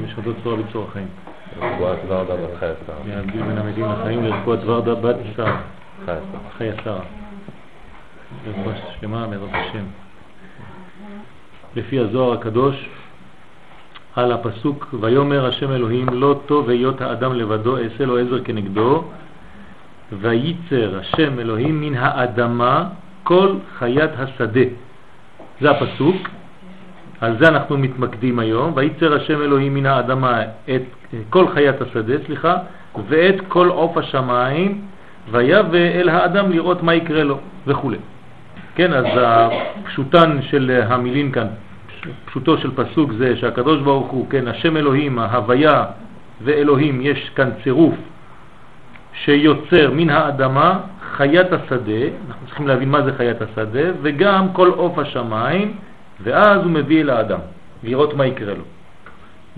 משחטות צורה בצור החיים. רפואת ורדה בת חי עשרה. להבדיל בין המתים לחיים לרפואת ורדה בת שרה, חי עשרה. רפואה שלמה בעזרת השם. לפי הזוהר הקדוש, על הפסוק ויאמר השם אלוהים לא טוב היות האדם לבדו אעשה לו עזר כנגדו וייצר השם אלוהים מן האדמה כל חיית השדה. זה הפסוק, על זה אנחנו מתמקדים היום, וייצר השם אלוהים מן האדמה את כל חיית השדה, סליחה, ואת כל עוף השמיים, ויבא אל האדם לראות מה יקרה לו וכו'. כן, אז הפשוטן של המילים כאן, פשוטו של פסוק זה שהקדוש ברוך הוא, כן, השם אלוהים, ההוויה ואלוהים, יש כאן צירוף שיוצר מן האדמה חיית השדה, אנחנו צריכים להבין מה זה חיית השדה, וגם כל עוף השמיים, ואז הוא מביא אל האדם, לראות מה יקרה לו.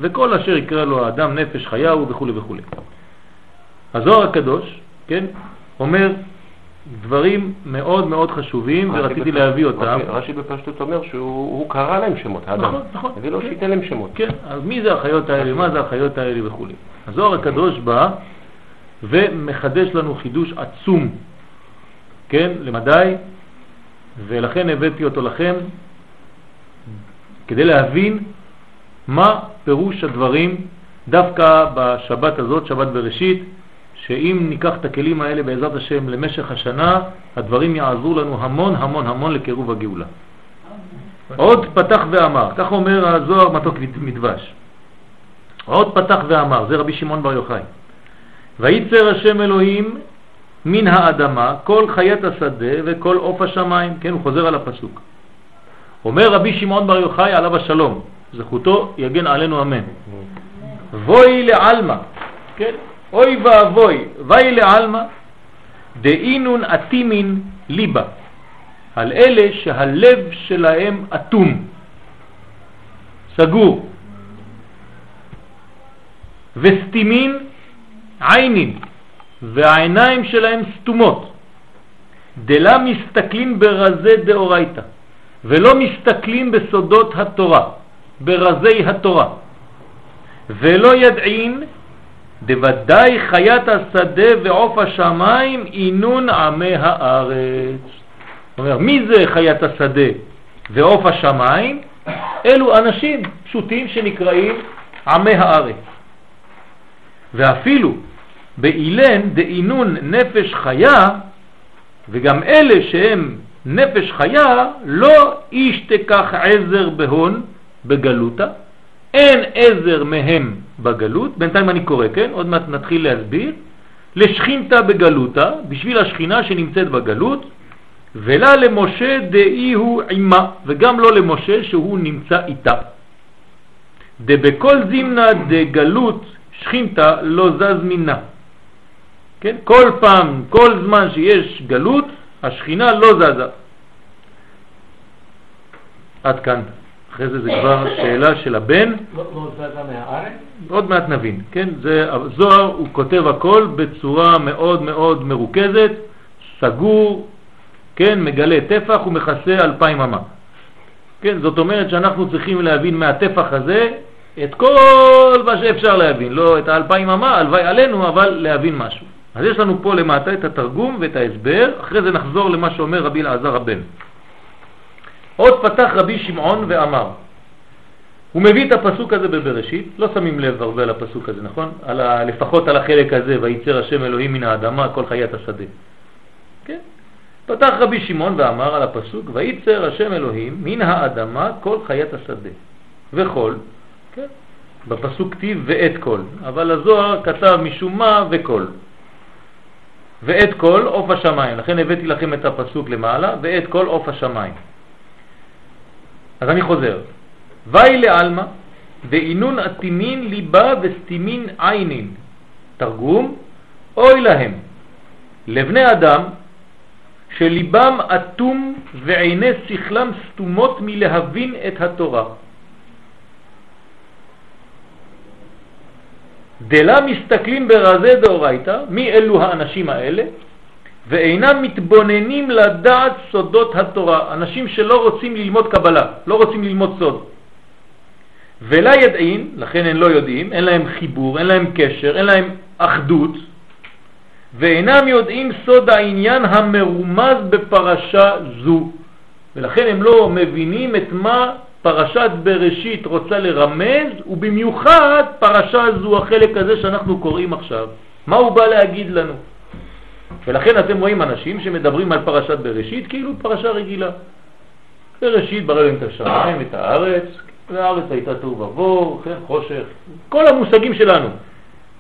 וכל אשר יקרה לו האדם, נפש חייהו וכו' וכו'. הזוהר הקדוש, כן, אומר דברים מאוד מאוד חשובים ורציתי להביא אותם. רש"י בפשטות אומר שהוא קרא להם שמות, האדם. נכון, נכון. לו שייתן להם שמות. כן, אז מי זה החיות האלה, מה זה החיות האלה וכו'. הזוהר הקדוש בא ומחדש לנו חידוש עצום, כן, למדי, ולכן הבאתי אותו לכם כדי להבין מה פירוש הדברים דווקא בשבת הזאת, שבת בראשית, שאם ניקח את הכלים האלה בעזרת השם למשך השנה, הדברים יעזרו לנו המון המון המון לקירוב הגאולה. עוד פתח ואמר, כך אומר הזוהר מתוק מדבש. עוד פתח ואמר, זה רבי שמעון בר יוחאי. וייצר השם אלוהים מן האדמה כל חיית השדה וכל עוף השמיים. כן, הוא חוזר על הפסוק. אומר רבי שמעון בר יוחאי עליו השלום, זכותו יגן עלינו אמן. בואי לעלמא, כן, אוי ואבוי, ואי לעלמא, דאינון אטימין ליבה, על אלה שהלב שלהם אטום, סגור, וסתימין עיינין, והעיניים שלהם סתומות, דלה מסתכלים ברזי דאורייתא, ולא מסתכלים בסודות התורה, ברזי התורה, ולא ידעין דוודאי חיית השדה ועוף השמיים אינון עמי הארץ. זאת אומרת, מי זה חיית השדה ועוף השמיים? אלו אנשים פשוטים שנקראים עמי הארץ. ואפילו באילן דאינון נפש חיה, וגם אלה שהם נפש חיה, לא איש תקח עזר בהון בגלותה, אין עזר מהם בגלות, בינתיים אני קורא, כן? עוד מעט נתחיל להסביר, לשכינתה בגלותה, בשביל השכינה שנמצאת בגלות, ולה למשה דאי הוא עימה, וגם לא למשה שהוא נמצא איתה. דבכל זימנה דגלות שכינתה לא זז מינה. כן? כל פעם, כל זמן שיש גלות, השכינה לא זזה. עד כאן. אחרי זה זה כבר שאלה של הבן. לא, לא זזה מהארץ? עוד מעט נבין, כן? זה, זוהר הוא כותב הכל בצורה מאוד מאוד מרוכזת, סגור, כן? מגלה טפח ומכסה אלפיים אמה. כן? זאת אומרת שאנחנו צריכים להבין מהטפח הזה את כל מה שאפשר להבין, לא את האלפיים אמה, הלוואי עלינו, אבל להבין משהו. אז יש לנו פה למטה את התרגום ואת ההסבר, אחרי זה נחזור למה שאומר רבי אלעזר הבן. עוד פתח רבי שמעון ואמר, הוא מביא את הפסוק הזה בבראשית, לא שמים לב הרבה על הפסוק הזה, נכון? על ה, לפחות על החלק הזה, וייצר השם אלוהים מן האדמה כל חיית השדה. כן? פתח רבי שמעון ואמר על הפסוק, וייצר השם אלוהים מן האדמה כל חיית השדה. וכל, כן? בפסוק כתיב ואת כל, אבל הזוהר כתב משום מה וכל. ואת כל עוף השמיים, לכן הבאתי לכם את הפסוק למעלה, ואת כל עוף השמיים. אז אני חוזר. ואי לעלמא ואינון אטימין ליבה וסתימין עינין. תרגום, אוי להם, לבני אדם שליבם אטום ועיני שכלם סתומות מלהבין את התורה. דלה מסתכלים ברזי דאורייתא, מי אלו האנשים האלה? ואינם מתבוננים לדעת סודות התורה, אנשים שלא רוצים ללמוד קבלה, לא רוצים ללמוד סוד. ולה ידעין, לכן הם לא יודעים, אין להם חיבור, אין להם קשר, אין להם אחדות, ואינם יודעים סוד העניין המרומז בפרשה זו. ולכן הם לא מבינים את מה פרשת בראשית רוצה לרמז, ובמיוחד פרשה זו, החלק הזה שאנחנו קוראים עכשיו. מה הוא בא להגיד לנו? ולכן אתם רואים אנשים שמדברים על פרשת בראשית כאילו פרשה רגילה. בראשית ברא את השמיים, את הארץ, והארץ הייתה תוהו ובוהו, כן, חושך, כל המושגים שלנו,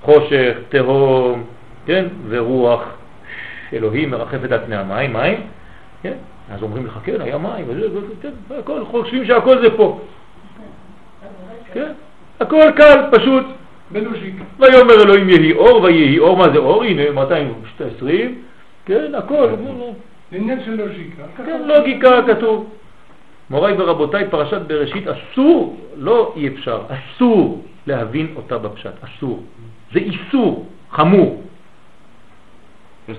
חושך, תהום, כן, ורוח, אלוהים מרחפת על פני המים, מים, כן, אז אומרים לך, כן, היה מים, וזה, וזה, כן, הכל, חושבים שהכל זה פה, כן, הכל קל, פשוט, בלוז'יק. ויאמר אלוהים יהי אור ויהי אור, מה זה אור? הנה 220, כן, הכל, עניין של לוג'יקה. כן, לוגיקה כתוב. מוריי ורבותיי, פרשת בראשית אסור, לא אי אפשר, אסור להבין אותה בפשט, אסור. זה איסור חמור.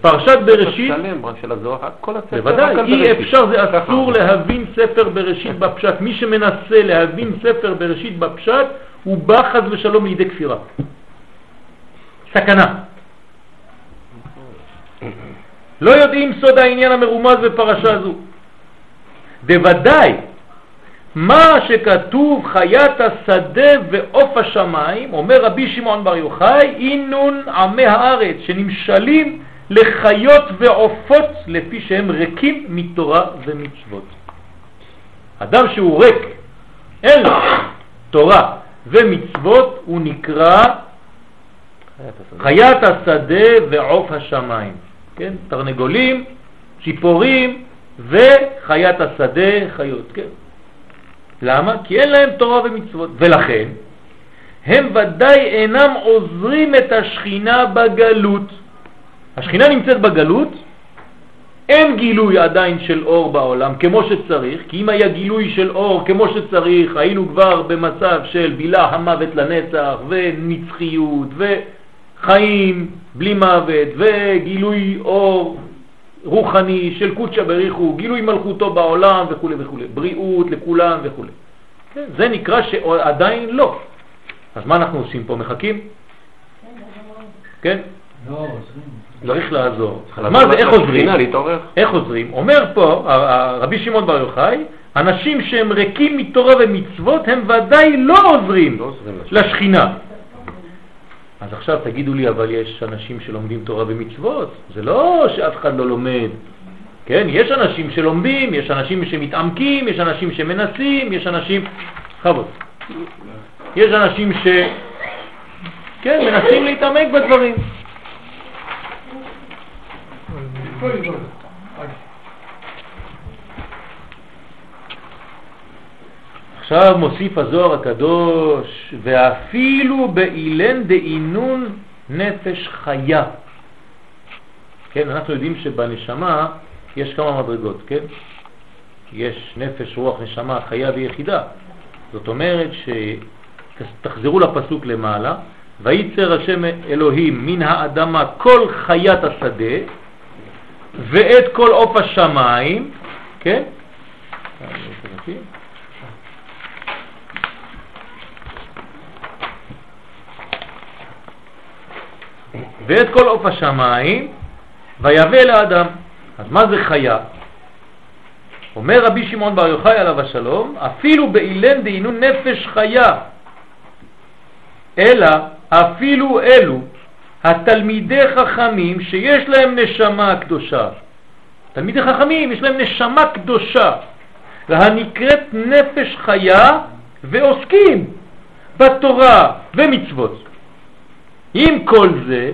פרשת בראשית, שלם של הזוהר, כל הספר, בוודאי, אי. אפשר, זה. אסור להבין ספר בראשית בפשט. מי שמנסה להבין ספר בראשית בפשט, הוא בא חז ושלום לידי כפירה. סכנה. לא יודעים סוד העניין המרומז בפרשה זו. בוודאי, מה שכתוב חיית השדה ועוף השמיים, אומר רבי שמעון בר יוחאי, אינון עמי הארץ, שנמשלים לחיות ועופות לפי שהם ריקים מתורה ומצוות. אדם שהוא ריק, אין לו תורה ומצוות, הוא נקרא חיית השדה ועוף השמיים. כן? תרנגולים, ציפורים וחיית השדה, חיות. כן? למה? כי אין להם תורה ומצוות. ולכן, הם ודאי אינם עוזרים את השכינה בגלות. השכינה נמצאת בגלות, אין גילוי עדיין של אור בעולם כמו שצריך, כי אם היה גילוי של אור כמו שצריך, היינו כבר במצב של בילה המוות לנצח ונצחיות וחיים בלי מוות וגילוי אור רוחני של קודשא בריחו, גילוי מלכותו בעולם וכו' וכו', בריאות לכולם וכו'. כן, זה נקרא שעדיין לא. אז מה אנחנו עושים פה? מחכים? כן? לא, עוזרים. צריך לעזור. מה זה, איך עוזרים? איך עוזרים? אומר פה רבי שמעון בר יוחאי, אנשים שהם ריקים מתורה ומצוות הם ודאי לא עוזרים לא. לשכינה. אז עכשיו תגידו לי, אבל יש אנשים שלומדים תורה ומצוות, זה לא שאף אחד לא לומד. כן, יש אנשים שלומדים, יש אנשים שמתעמקים, יש אנשים שמנסים, יש אנשים... חבוד. יש אנשים ש... כן, מנסים להתעמק בדברים. פה יבוא. עכשיו מוסיף הזוהר הקדוש, ואפילו באילן דאינון נפש חיה. כן, אנחנו יודעים שבנשמה יש כמה מדרגות, כן? יש נפש, רוח, נשמה, חיה ויחידה. זאת אומרת שתחזרו לפסוק למעלה, וייצר השם אלוהים מן האדמה כל חיית השדה ואת כל עוף השמיים, כן? ואת כל עוף השמיים ויבא לאדם. אז מה זה חיה? אומר רבי שמעון בר יוחאי עליו השלום, אפילו באילן דהינו נפש חיה, אלא אפילו אלו התלמידי חכמים שיש להם נשמה קדושה. תלמידי חכמים יש להם נשמה קדושה, והנקראת נפש חיה ועוסקים בתורה ומצוות. עם כל זה,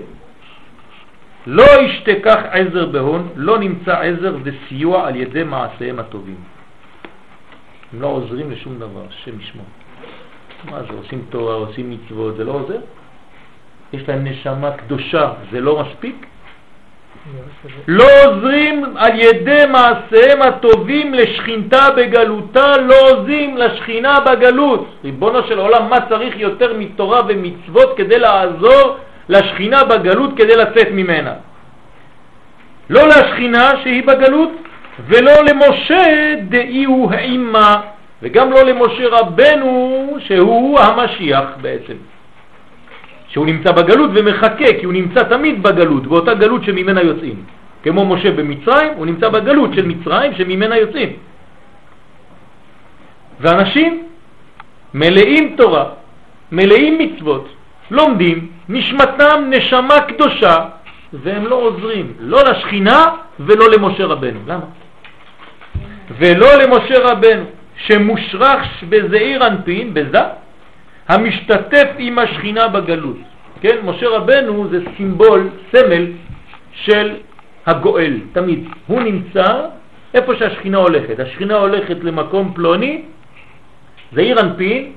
לא ישתכח עזר בהון, לא נמצא עזר וסיוע על ידי מעשיהם הטובים. הם לא עוזרים לשום דבר, השם ישמור. מה זה, עושים תורה, עושים מצוות, זה לא עוזר? יש להם נשמה קדושה, זה לא מספיק? לא עוזרים על ידי מעשיהם הטובים לשכינתה בגלותה, לא עוזרים לשכינה בגלות. ריבונו של עולם, מה צריך יותר מתורה ומצוות כדי לעזור לשכינה בגלות כדי לצאת ממנה? לא לשכינה שהיא בגלות ולא למשה דאי הוא העימה וגם לא למשה רבנו שהוא המשיח בעצם, שהוא נמצא בגלות ומחכה כי הוא נמצא תמיד בגלות, באותה גלות שממנה יוצאים. כמו משה במצרים, הוא נמצא בגלות של מצרים שממנה יוצאים. ואנשים מלאים תורה, מלאים מצוות, לומדים, נשמתם נשמה קדושה, והם לא עוזרים, לא לשכינה ולא למשה רבנו. למה? ולא למשה רבנו, שמושרח בזעיר אנפין, בזה, המשתתף עם השכינה בגלות. כן, משה רבנו זה סימבול, סמל של הגואל, תמיד. הוא נמצא איפה שהשכינה הולכת. השכינה הולכת למקום פלוני, זעיר אנפין,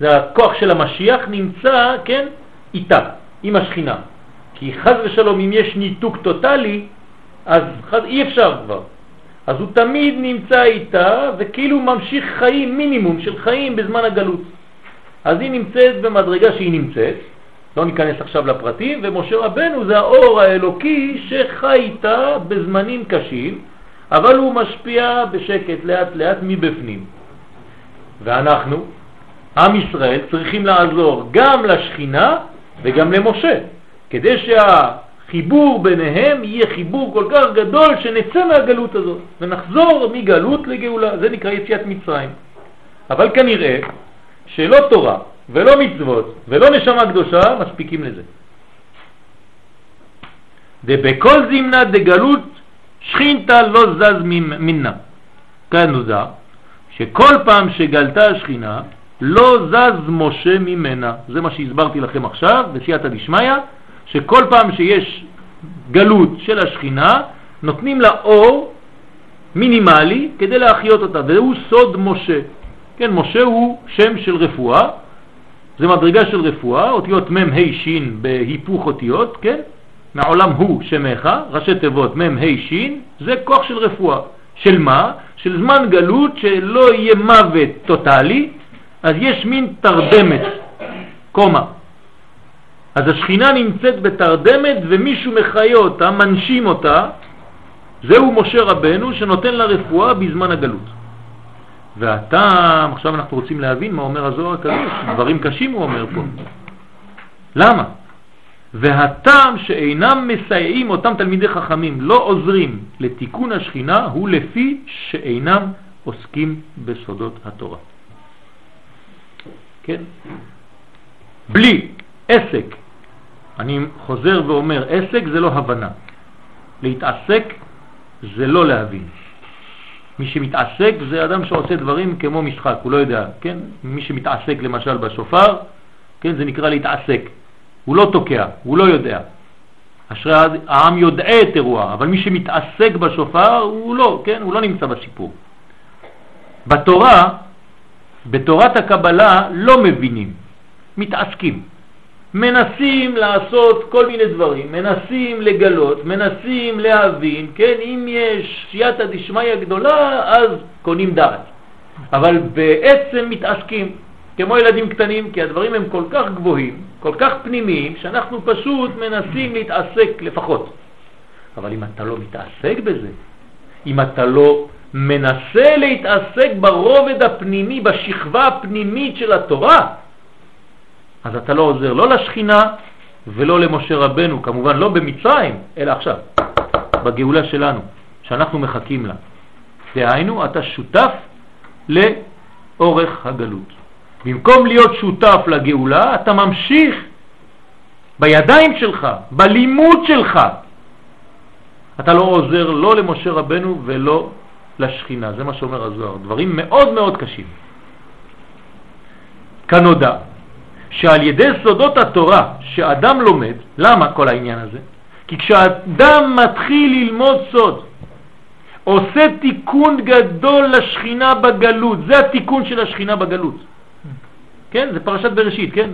זה הכוח של המשיח, נמצא, כן, איתה, עם השכינה. כי חז ושלום, אם יש ניתוק טוטלי, אז חז, אי אפשר כבר. אז הוא תמיד נמצא איתה, וכאילו ממשיך חיים, מינימום של חיים בזמן הגלות. אז היא נמצאת במדרגה שהיא נמצאת, לא ניכנס עכשיו לפרטים, ומשה רבנו זה האור האלוקי שחי איתה בזמנים קשים, אבל הוא משפיע בשקט, לאט לאט מבפנים. ואנחנו, עם ישראל, צריכים לעזור גם לשכינה וגם למשה, כדי שהחיבור ביניהם יהיה חיבור כל כך גדול שנצא מהגלות הזאת ונחזור מגלות לגאולה. זה נקרא יציאת מצרים. אבל כנראה שלא תורה ולא מצוות ולא נשמה קדושה מספיקים לזה. ובכל זמנה דגלות שכינתה לא זז מנה. כאן נוזר שכל פעם שגלתה השכינה לא זז משה ממנה. זה מה שהסברתי לכם עכשיו בסייעתא דשמיא, שכל פעם שיש גלות של השכינה נותנים לה אור מינימלי כדי להחיות אותה, והוא סוד משה. כן, משה הוא שם של רפואה, זה מדרגה של רפואה, אותיות מ' ה' ש' בהיפוך אותיות, כן? מעולם הוא שמך, ראשי תיבות מ' ה' ש', זה כוח של רפואה. של מה? של זמן גלות שלא יהיה מוות טוטלי, אז יש מין תרדמת, קומה. אז השכינה נמצאת בתרדמת ומישהו מחיה אותה, מנשים אותה, זהו משה רבנו שנותן לה רפואה בזמן הגלות. והטעם, עכשיו אנחנו רוצים להבין מה אומר הזוהר הקדוש, דברים קשים הוא אומר פה. למה? והטעם שאינם מסייעים אותם תלמידי חכמים, לא עוזרים לתיקון השכינה, הוא לפי שאינם עוסקים בסודות התורה. כן? בלי עסק, אני חוזר ואומר, עסק זה לא הבנה. להתעסק זה לא להבין. מי שמתעסק זה אדם שעושה דברים כמו משחק, הוא לא יודע, כן? מי שמתעסק למשל בשופר, כן, זה נקרא להתעסק. הוא לא תוקע, הוא לא יודע. אשרי העם יודע את אירוע, אבל מי שמתעסק בשופר הוא לא, כן? הוא לא נמצא בסיפור. בתורה, בתורת הקבלה לא מבינים, מתעסקים. מנסים לעשות כל מיני דברים, מנסים לגלות, מנסים להבין, כן, אם יש סייעתא דשמיא גדולה, אז קונים דעת. אבל בעצם מתעסקים. כמו ילדים קטנים, כי הדברים הם כל כך גבוהים, כל כך פנימיים, שאנחנו פשוט מנסים להתעסק לפחות. אבל אם אתה לא מתעסק בזה, אם אתה לא מנסה להתעסק ברובד הפנימי, בשכבה הפנימית של התורה, אז אתה לא עוזר לא לשכינה ולא למשה רבנו, כמובן לא במצרים, אלא עכשיו, בגאולה שלנו, שאנחנו מחכים לה. דהיינו, אתה שותף לאורך הגלות. במקום להיות שותף לגאולה, אתה ממשיך בידיים שלך, בלימוד שלך. אתה לא עוזר לא למשה רבנו ולא לשכינה, זה מה שאומר הזוהר. דברים מאוד מאוד קשים. כנודע שעל ידי סודות התורה שאדם לומד, למה כל העניין הזה? כי כשאדם מתחיל ללמוד סוד, עושה תיקון גדול לשכינה בגלות, זה התיקון של השכינה בגלות. כן? זה פרשת בראשית, כן?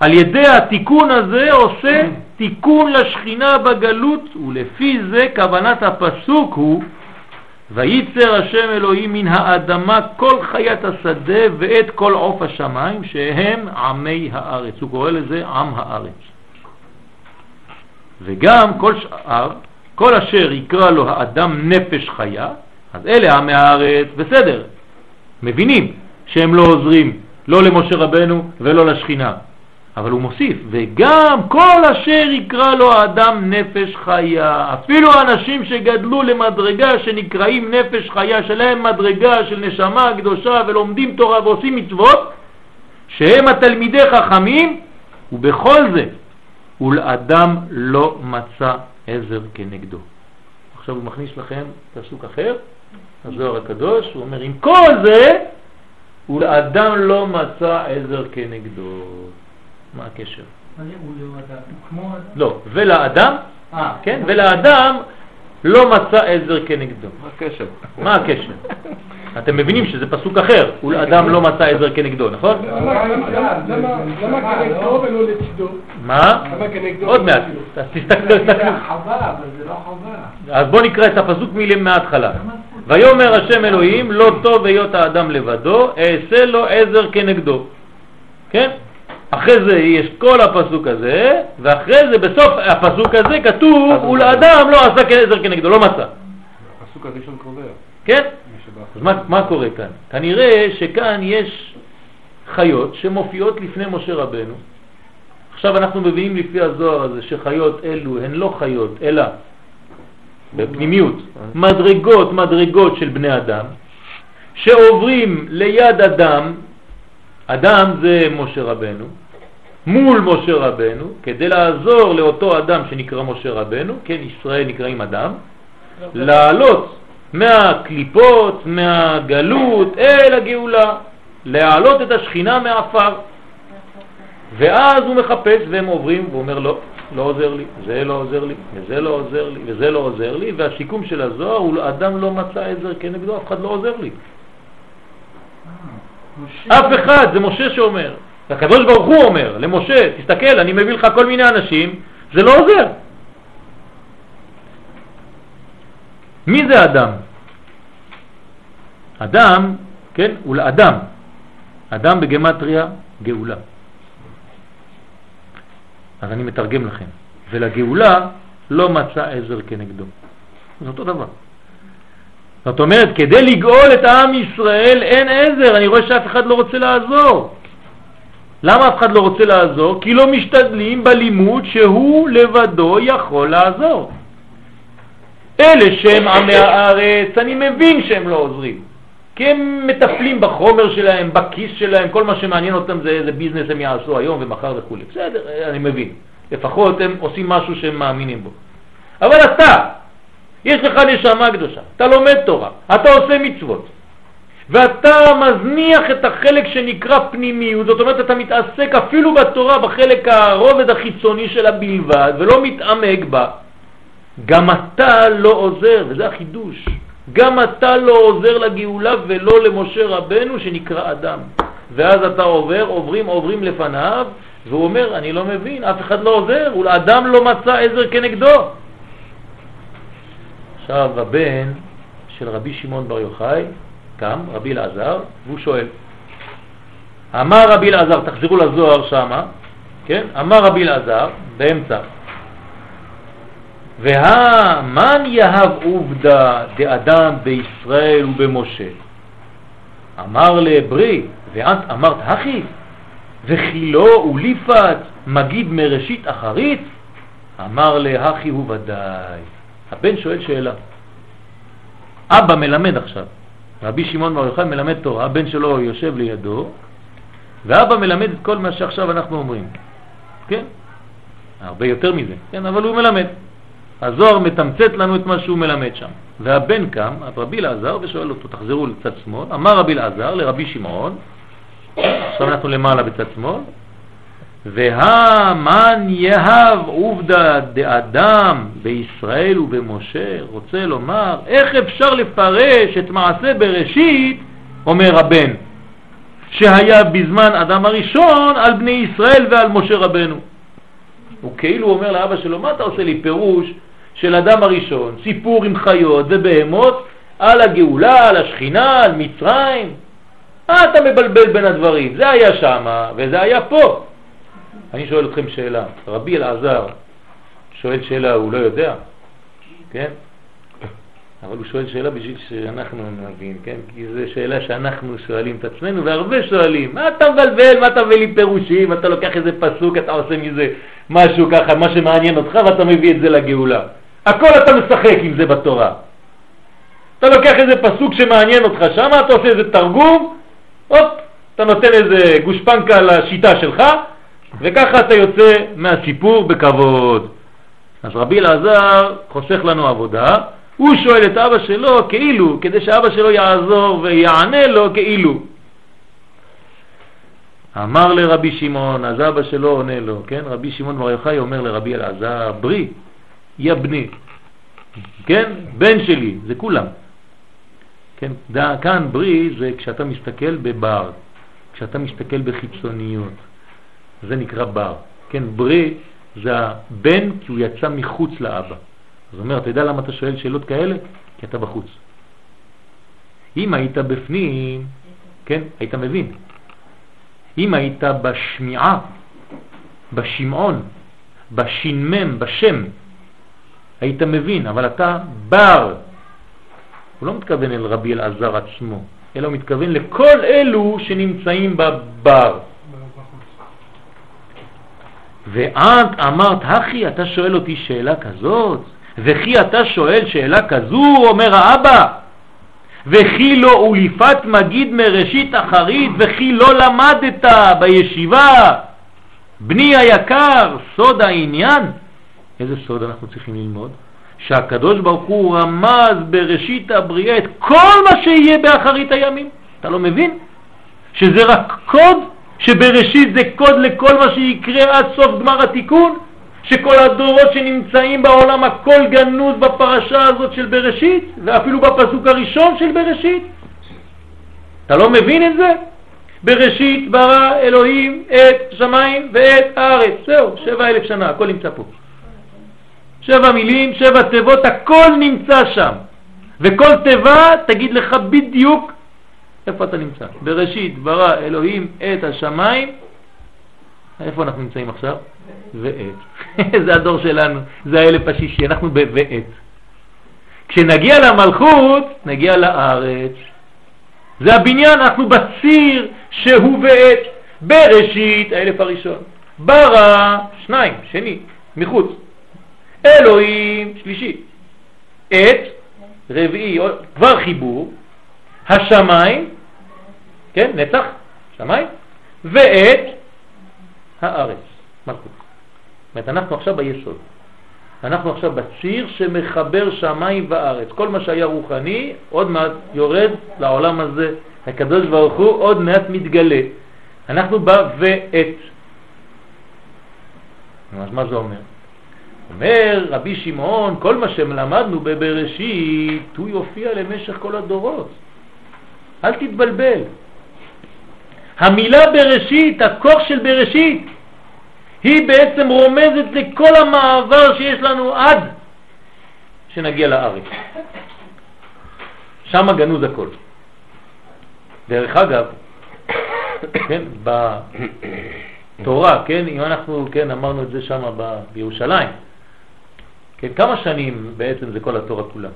על ידי התיקון הזה עושה תיקון לשכינה בגלות, ולפי זה כוונת הפסוק הוא וייצר השם אלוהים מן האדמה כל חיית השדה ואת כל עוף השמיים שהם עמי הארץ. הוא קורא לזה עם הארץ. וגם כל שאר, כל אשר יקרא לו האדם נפש חיה, אז אלה עמי הארץ, בסדר, מבינים שהם לא עוזרים לא למשה רבנו ולא לשכינה. אבל הוא מוסיף, וגם כל אשר יקרא לו האדם נפש חיה, אפילו האנשים שגדלו למדרגה שנקראים נפש חיה, שלהם מדרגה של נשמה קדושה ולומדים תורה ועושים מצוות, שהם התלמידי חכמים, ובכל זה, ולאדם לא מצא עזר כנגדו. עכשיו הוא מכניס לכם פסוק אחר, הזוהר הקדוש, הוא אומר, עם כל זה, ולאדם לא מצא עזר כנגדו. מה הקשר? לא אדם? אדם? לא, ולאדם, אה, כן, ולאדם לא מצא עזר כנגדו. מה הקשר? מה הקשר? אתם מבינים שזה פסוק אחר, ולאדם לא מצא עזר כנגדו, נכון? למה- כנגדו ולא לצידו? מה? למה כנגדו? עוד מעט, תסתכלו, תסתכלו. חווה, אבל זה לא חווה. אז בואו נקרא את הפסוק מילים מההתחלה. ויאמר השם אלוהים, לא טוב היות האדם לבדו, אעשה לו עזר כנגדו. כן? אחרי זה יש כל הפסוק הזה, ואחרי זה בסוף הפסוק הזה כתוב, ולאדם לא עשה עזר כנגדו, לא מצא. הפסוק הראשון קובע. כן? אז מה, מה קורה כאן? כנראה שכאן יש חיות שמופיעות לפני משה רבנו. עכשיו אנחנו מביאים לפי הזוהר הזה שחיות אלו הן לא חיות, אלא בפנימיות, מדרגות מדרגות של בני אדם, שעוברים ליד אדם, אדם זה משה רבנו, מול משה רבנו, כדי לעזור לאותו אדם שנקרא משה רבנו, כן, ישראל נקראים אדם, לעלות מהקליפות, מהגלות אל הגאולה, להעלות את השכינה מהעפר. ואז הוא מחפש והם עוברים והוא אומר לא, לא עוזר לי, זה לא עוזר לי, וזה לא עוזר לי, וזה לא עוזר לי, והשיקום של הזוהר הוא אדם לא מצא עזר כנגדו, אף אחד לא עוזר לי. אף אחד, זה משה שאומר. הקדוש ברוך הוא אומר למשה, תסתכל, אני מביא לך כל מיני אנשים, זה לא עוזר. מי זה אדם? אדם, כן, הוא לאדם. אדם בגמטריה גאולה. אז אני מתרגם לכם. ולגאולה לא מצא עזר כנגדו. זה אותו דבר. זאת אומרת, כדי לגאול את העם ישראל אין עזר, אני רואה שאף אחד לא רוצה לעזור. למה אף אחד לא רוצה לעזור? כי לא משתדלים בלימוד שהוא לבדו יכול לעזור. אלה שהם עמי הארץ, אני מבין שהם לא עוזרים. כי הם מטפלים בחומר שלהם, בכיס שלהם, כל מה שמעניין אותם זה איזה ביזנס הם יעשו היום ומחר וכו'. בסדר, אני מבין. לפחות הם עושים משהו שהם מאמינים בו. אבל אתה, יש לך נשמה קדושה, אתה לומד תורה, אתה עושה מצוות, ואתה מזניח את החלק שנקרא פנימיות, זאת אומרת אתה מתעסק אפילו בתורה בחלק הרובד החיצוני שלה בלבד ולא מתעמק בה, גם אתה לא עוזר, וזה החידוש, גם אתה לא עוזר לגאולה ולא למשה רבנו שנקרא אדם. ואז אתה עובר, עוברים, עוברים לפניו, והוא אומר, אני לא מבין, אף אחד לא עוזר, ולאדם לא מצא עזר כנגדו. עכשיו הבן של רבי שמעון בר יוחאי קם, רבי אלעזר, והוא שואל. אמר רבי אלעזר, תחזרו לזוהר שמה, כן? אמר רבי אלעזר, באמצע, והמן יהב עובדה דאדם בישראל ובמשה. אמר לברי, ואת אמרת הכי, וחילו וליפת מגיד מראשית אחרית? אמר להכי הוא ודאי. הבן שואל שאלה. אבא מלמד עכשיו, רבי שמעון בר יוחאי מלמד תורה, הבן שלו יושב לידו, ואבא מלמד את כל מה שעכשיו אנחנו אומרים. כן? הרבה יותר מזה, כן? אבל הוא מלמד. הזוהר מתמצת לנו את מה שהוא מלמד שם. והבן קם, רבי אלעזר, ושואל אותו, תחזרו לצד שמאל, אמר רבי אלעזר לרבי שמעון, עכשיו אנחנו למעלה בצד שמאל, והמן יהב עובדה דאדם בישראל ובמשה, רוצה לומר, איך אפשר לפרש את מעשה בראשית, אומר הבן, שהיה בזמן אדם הראשון על בני ישראל ועל משה רבנו. הוא כאילו אומר לאבא שלו, מה אתה עושה לי פירוש של אדם הראשון, סיפור עם חיות ובהמות על הגאולה, על השכינה, על מצרים? מה אתה מבלבל בין הדברים? זה היה שם וזה היה פה. אני שואל אתכם שאלה, רבי אלעזר שואל שאלה, הוא לא יודע, כן? אבל הוא שואל שאלה בשביל שאנחנו נבין, כן? כי זו שאלה שאנחנו שואלים את עצמנו, והרבה שואלים, מה אתה מבלבל, מה אתה מביא לי פירושים, אתה לוקח איזה פסוק, אתה עושה מזה משהו ככה, מה שמעניין אותך, ואתה מביא את זה לגאולה. הכל אתה משחק עם זה בתורה. אתה לוקח איזה פסוק שמעניין אותך שם, אתה עושה איזה תרגום, הופ, אתה נותן איזה גושפנקה לשיטה שלך, וככה אתה יוצא מהסיפור בכבוד. אז רבי אלעזר חוסך לנו עבודה, הוא שואל את אבא שלו כאילו, כדי שאבא שלו יעזור ויענה לו כאילו. אמר לרבי שמעון, אז אבא שלו עונה לו, כן? רבי שמעון בר יוחאי אומר לרבי אלעזר, ברי, יא בני, כן? בן שלי, זה כולם. כן? כאן ברי זה כשאתה מסתכל בבר, כשאתה מסתכל בחיצוניות, זה נקרא בר. כן, ברי זה הבן כי הוא יצא מחוץ לאבא. זאת אומרת, אתה יודע למה אתה שואל שאלות כאלה? כי אתה בחוץ. אם היית בפנים, כן, היית מבין. אם היית בשמיעה, בשמעון, בשינמם, בשם, היית מבין, אבל אתה בר. הוא לא מתכוון אל רבי אלעזר עצמו, אלא הוא מתכוון לכל אלו שנמצאים בבר. ואת אמרת, אחי, אתה שואל אותי שאלה כזאת? וכי אתה שואל שאלה כזו, אומר האבא, וכי לא אוליפת מגיד מראשית אחרית, וכי לא למדת בישיבה, בני היקר, סוד העניין. איזה סוד אנחנו צריכים ללמוד? שהקדוש ברוך הוא רמז בראשית הבריאה את כל מה שיהיה באחרית הימים. אתה לא מבין? שזה רק קוד, שבראשית זה קוד לכל מה שיקרה עד סוף גמר התיקון? שכל הדורות שנמצאים בעולם הכל גנוז בפרשה הזאת של בראשית, ואפילו בפסוק הראשון של בראשית. אתה לא מבין את זה? בראשית ברא אלוהים את שמיים ואת הארץ. זהו, שבע אלף שנה, הכל נמצא פה. שבע מילים, שבע תיבות, הכל נמצא שם. וכל תיבה תגיד לך בדיוק איפה אתה נמצא. בראשית ברא אלוהים את השמיים. איפה אנחנו נמצאים עכשיו? ועת. זה הדור שלנו, זה האלף השישי, אנחנו בועת. כשנגיע למלכות, נגיע לארץ. זה הבניין, אנחנו בציר שהוא ועת. בראשית, האלף הראשון. ברא, שניים, שני, מחוץ. אלוהים, שלישי. עת, רביעי, כבר חיבור. השמיים, כן, נצח, שמיים, ואת הארץ, מלכות. אומרת, אנחנו עכשיו ביסוד. אנחנו עכשיו בציר שמחבר שמיים וארץ. כל מה שהיה רוחני עוד מעט יורד לעולם הזה. הקדוש ברוך הוא עוד מעט מתגלה. אנחנו בא ואת. אז מה זה אומר? אומר רבי שמעון, כל מה שלמדנו בבראשית, הוא יופיע למשך כל הדורות. אל תתבלבל. המילה בראשית, הכוח של בראשית, היא בעצם רומזת לכל המעבר שיש לנו עד שנגיע לארץ. שם גנוז הכל. דרך אגב, כן, בתורה, כן, אם אנחנו, כן, אמרנו את זה שם בירושלים, כן, כמה שנים בעצם זה כל התורה כולה?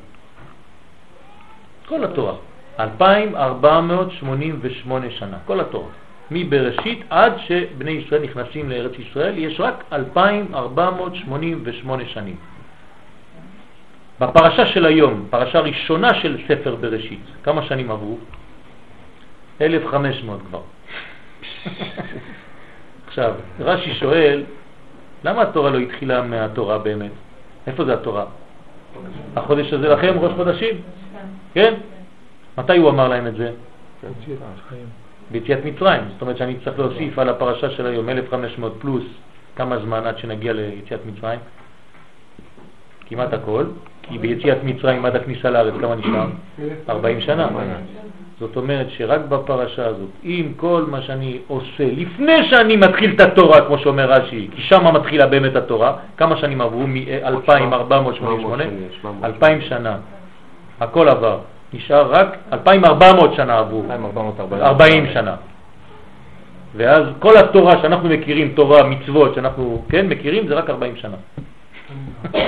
כל התורה. 2,488 שנה, כל התורה. מבראשית עד שבני ישראל נכנסים לארץ ישראל, יש רק 2,488 שנים. בפרשה של היום, פרשה ראשונה של ספר בראשית, כמה שנים עברו? 1,500 כבר. עכשיו, רש"י שואל, למה התורה לא התחילה מהתורה באמת? איפה זה התורה? החודש הזה לכם ראש חודשים? כן? מתי הוא אמר להם את זה? ביציאת מצרים. זאת אומרת שאני צריך להוסיף על הפרשה של היום 1500 פלוס כמה זמן עד שנגיע ליציאת מצרים? כמעט הכל, כי ביציאת מצרים עד הכניסה לארץ כמה נשאר? 40 שנה. זאת אומרת שרק בפרשה הזאת, עם כל מה שאני עושה, לפני שאני מתחיל את התורה, כמו שאומר רש"י, כי שם מתחילה באמת התורה, כמה שנים עברו? מ-2488? 2,000 שנה. הכל עבר. נשאר רק 2,400 שנה עברו, 2,440 שנה. ואז כל התורה שאנחנו מכירים, תורה, מצוות, שאנחנו כן מכירים, זה רק 40 שנה.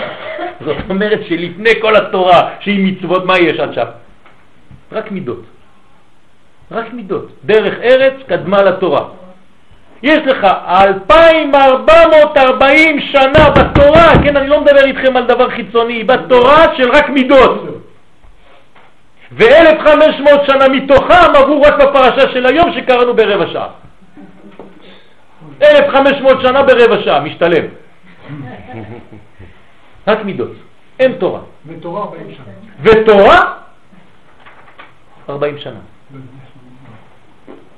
זאת אומרת שלפני כל התורה, שהיא מצוות, מה יש עד שם? רק מידות. רק מידות. דרך ארץ קדמה לתורה. יש לך 2,440 שנה בתורה, כן, אני לא מדבר איתכם על דבר חיצוני, בתורה של רק מידות. ו-1,500 שנה מתוכם עברו רק בפרשה של היום שקראנו ברבע שעה. 1,500 שנה ברבע שעה, משתלם. רק מידות, אין תורה. ותורה 40 שנה. ותורה 40 שנה.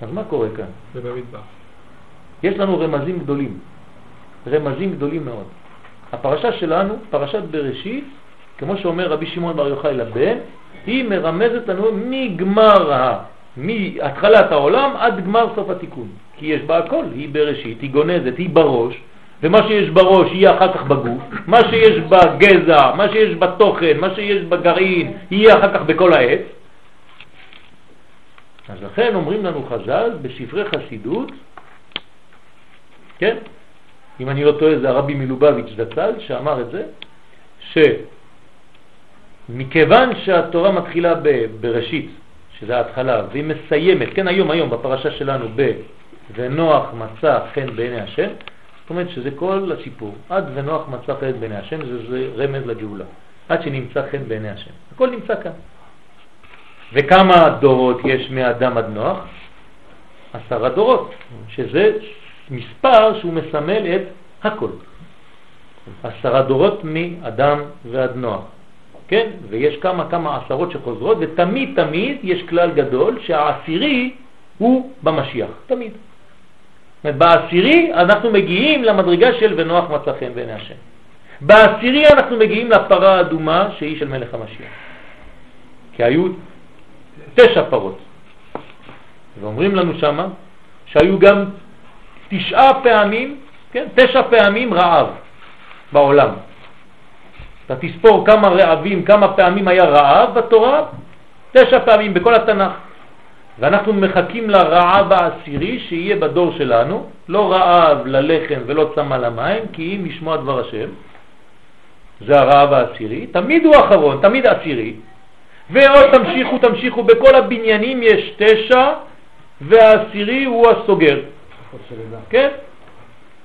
אז מה קורה כאן? זה במדבר. יש לנו רמזים גדולים, רמזים גדולים מאוד. הפרשה שלנו, פרשת בראשית, כמו שאומר רבי שמעון בר יוחאי לבן, היא מרמזת לנו מגמר. מהתחלת העולם עד גמר סוף התיקון. כי יש בה הכל, היא בראשית, היא גונזת, היא בראש, ומה שיש בראש יהיה אחר כך בגוף, מה שיש בגזע, מה שיש בתוכן, מה שיש בגרעין, יהיה אחר כך בכל העץ. אז לכן אומרים לנו חז"ל בספרי חסידות, כן? אם אני לא טועה זה הרבי מלובביץ' זצ"ל שאמר את זה, שמכיוון שהתורה מתחילה בראשית, שזה ההתחלה, והיא מסיימת, כן היום היום בפרשה שלנו ב... ונוח מצא חן בעיני השם, זאת אומרת שזה כל הסיפור, עד ונוח מצא חן בעיני השם, זה, זה רמז לגאולה, עד שנמצא חן בעיני השם, הכל נמצא כאן. וכמה דורות יש מאדם עד נוח? עשרה דורות, שזה מספר שהוא מסמל את הכל. עשרה דורות מאדם ועד נוח. כן? ויש כמה כמה עשרות שחוזרות, ותמיד תמיד יש כלל גדול שהעשירי הוא במשיח, תמיד. בעשירי אנחנו מגיעים למדרגה של ונוח מצא חן בעיני השם. בעשירי אנחנו מגיעים לפרה האדומה שהיא של מלך המשיח. כי היו תשע פרות. ואומרים לנו שמה שהיו גם תשעה פעמים, כן, תשע פעמים רעב בעולם. אתה תספור כמה רעבים, כמה פעמים היה רעב בתורה, תשע פעמים בכל התנ"ך. ואנחנו מחכים לרעב העשירי שיהיה בדור שלנו, לא רעב ללחם ולא צמא למים, כי אם לשמוע דבר השם, זה הרעב העשירי, תמיד הוא אחרון, תמיד עשירי, ועוד תמשיכו, תמשיכו, בכל הבניינים יש תשע, והעשירי הוא הסוגר. כן?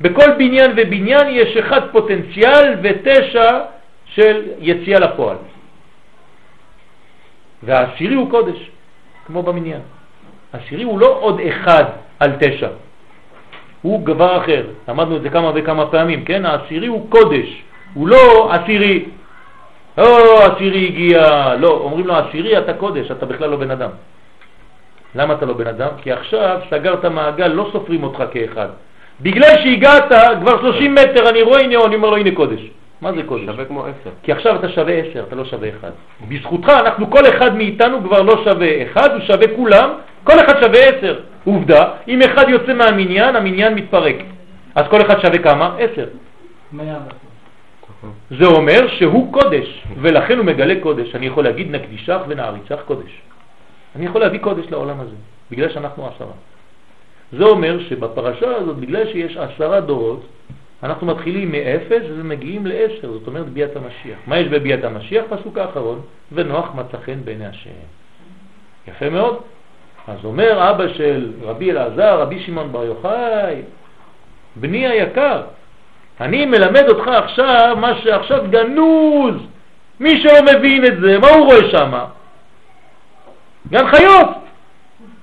בכל בניין ובניין יש אחד פוטנציאל ותשע של יציאה לפועל. והעשירי הוא קודש, כמו במניין. העשירי הוא לא עוד אחד על תשע, הוא גבר אחר. למדנו את זה כמה וכמה פעמים, כן? העשירי הוא קודש, הוא לא עשירי. או, עשירי הגיע, לא, אומרים לו עשירי אתה קודש, אתה בכלל לא בן אדם. למה אתה לא בן אדם? כי עכשיו סגרת מעגל, לא סופרים אותך כאחד. בגלל שהגעת כבר 30 מטר, אני רואה הנה, אני אומר לו הנה קודש. מה זה קודש? שווה כמו עשר. כי עכשיו אתה שווה עשר, אתה לא שווה אחד. בזכותך אנחנו, כל אחד מאיתנו כבר לא שווה אחד, הוא שווה כולם, כל אחד שווה עשר. עובדה, אם אחד יוצא מהמניין, המניין מתפרק. אז כל אחד שווה כמה? עשר. זה אומר שהוא קודש, ולכן הוא מגלה קודש. אני יכול להגיד נקדישך ונעריצך קודש. אני יכול להביא קודש לעולם הזה, בגלל שאנחנו עשרה. זה אומר שבפרשה הזאת, בגלל שיש עשרה דורות, אנחנו מתחילים מאפס ומגיעים לעשר, זאת אומרת ביאת המשיח. מה יש בביאת המשיח? פסוק האחרון, ונוח מצא חן בעיני השם. יפה מאוד. אז אומר אבא של רבי אלעזר, רבי שמעון בר יוחאי, בני היקר, אני מלמד אותך עכשיו מה שעכשיו גנוז. מי שלא מבין את זה, מה הוא רואה שם? גן חיות.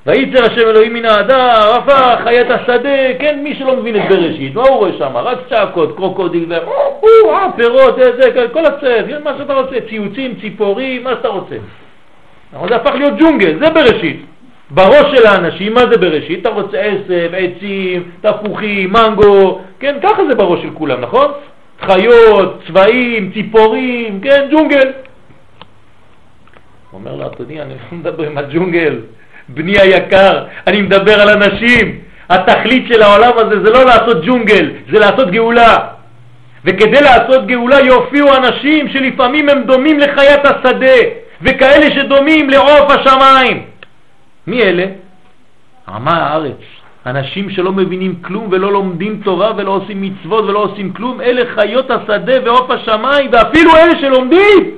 וייצר השם אלוהים מן האדר, הפך חיית השדה, כן, מי שלא מבין את בראשית, מה הוא רואה שם? רק צעקות, קרוקודיל, אה, פירות, זה, כל הצף, מה שאתה רוצה, ציוצים, ציפורים, מה שאתה רוצה. אבל זה הפך להיות ג'ונגל, זה בראשית. בראש של האנשים, מה זה בראשית? אתה רוצה עשב, עצים, תפוחים, מנגו, כן, ככה זה בראש של כולם, נכון? חיות, צבעים, ציפורים, כן, ג'ונגל. אומר לו, אדוני, אני לא מדבר עם הג'ונגל, בני היקר, אני מדבר על אנשים. התכלית של העולם הזה זה לא לעשות ג'ונגל, זה לעשות גאולה. וכדי לעשות גאולה יופיעו אנשים שלפעמים הם דומים לחיית השדה, וכאלה שדומים לעוף השמיים. מי אלה? עמה הארץ, אנשים שלא מבינים כלום ולא לומדים תורה ולא עושים מצוות ולא עושים כלום, אלה חיות השדה ועוף השמיים, ואפילו אלה שלומדים,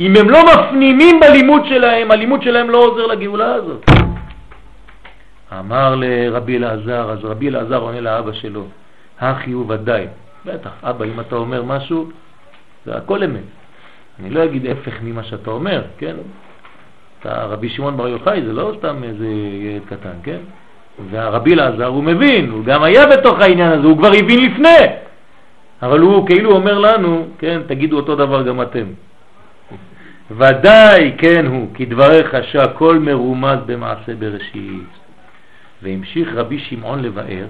אם הם לא מפנימים בלימוד שלהם, הלימוד שלהם לא עוזר לגאולה הזאת. אמר לרבי אלעזר, אז רבי אלעזר עונה לאבא שלו, הכי הוא ודאי. בטח, אבא, אם אתה אומר משהו, זה הכל אמת. אני לא אגיד הפך ממה שאתה אומר, כן? אתה רבי שמעון בר יוחאי, זה לא סתם איזה ילד קטן, כן? והרבי אלעזר הוא מבין, הוא גם היה בתוך העניין הזה, הוא כבר הבין לפני. אבל הוא כאילו אומר לנו, כן, תגידו אותו דבר גם אתם. ודאי כן הוא, כי דבריך שהכל מרומז במעשה בראשית. והמשיך רבי שמעון לבאר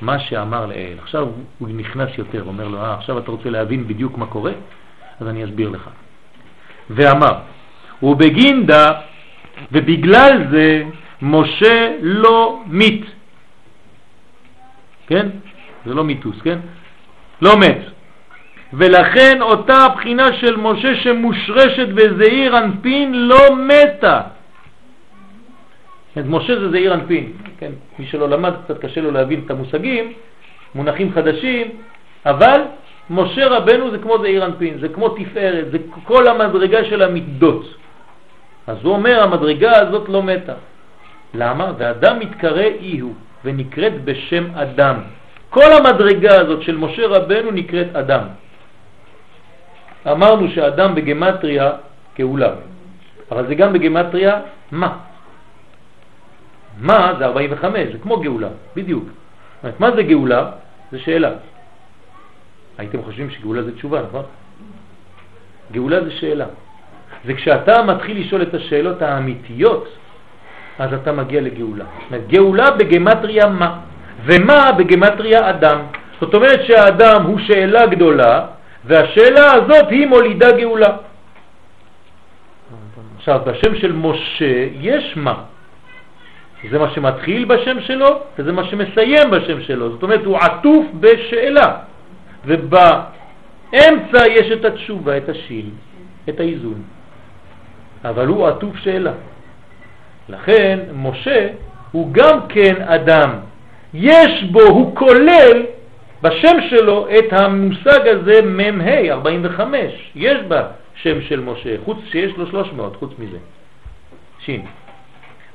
מה שאמר לאל. עכשיו הוא נכנס יותר, אומר לו, אה, עכשיו אתה רוצה להבין בדיוק מה קורה? אז אני אסביר לך. ואמר, ובגינדה, ובגלל זה משה לא מת. כן? זה לא מיתוס, כן? לא מת. ולכן אותה הבחינה של משה שמושרשת בזעיר אנפין לא מתה. את משה זה זעיר אנפין, כן? מי שלא למד קצת קשה לו להבין את המושגים, מונחים חדשים, אבל משה רבנו זה כמו זעיר אנפין, זה כמו תפארת, זה כל המדרגה של המידות. אז הוא אומר, המדרגה הזאת לא מתה. למה? ואדם מתקרא אי הוא, ונקראת בשם אדם. כל המדרגה הזאת של משה רבנו נקראת אדם. אמרנו שאדם בגמטריה גאולה, אבל זה גם בגמטריה מה. מה זה 45, זה כמו גאולה, בדיוק. אומרת, מה זה גאולה? זה שאלה. הייתם חושבים שגאולה זה תשובה, נכון? גאולה זה שאלה. זה כשאתה מתחיל לשאול את השאלות האמיתיות, אז אתה מגיע לגאולה. גאולה בגמטריה מה, ומה בגמטריה אדם. זאת אומרת שהאדם הוא שאלה גדולה, והשאלה הזאת היא מולידה גאולה. עכשיו, בשם של משה יש מה. זה מה שמתחיל בשם שלו, וזה מה שמסיים בשם שלו. זאת אומרת, הוא עטוף בשאלה. ובאמצע יש את התשובה, את השין, את האיזון. אבל הוא עטוף שאלה. לכן משה הוא גם כן אדם. יש בו, הוא כולל בשם שלו את המושג הזה מ"ה, 45. יש בה שם של משה, חוץ שיש לו 300, חוץ מזה. שין.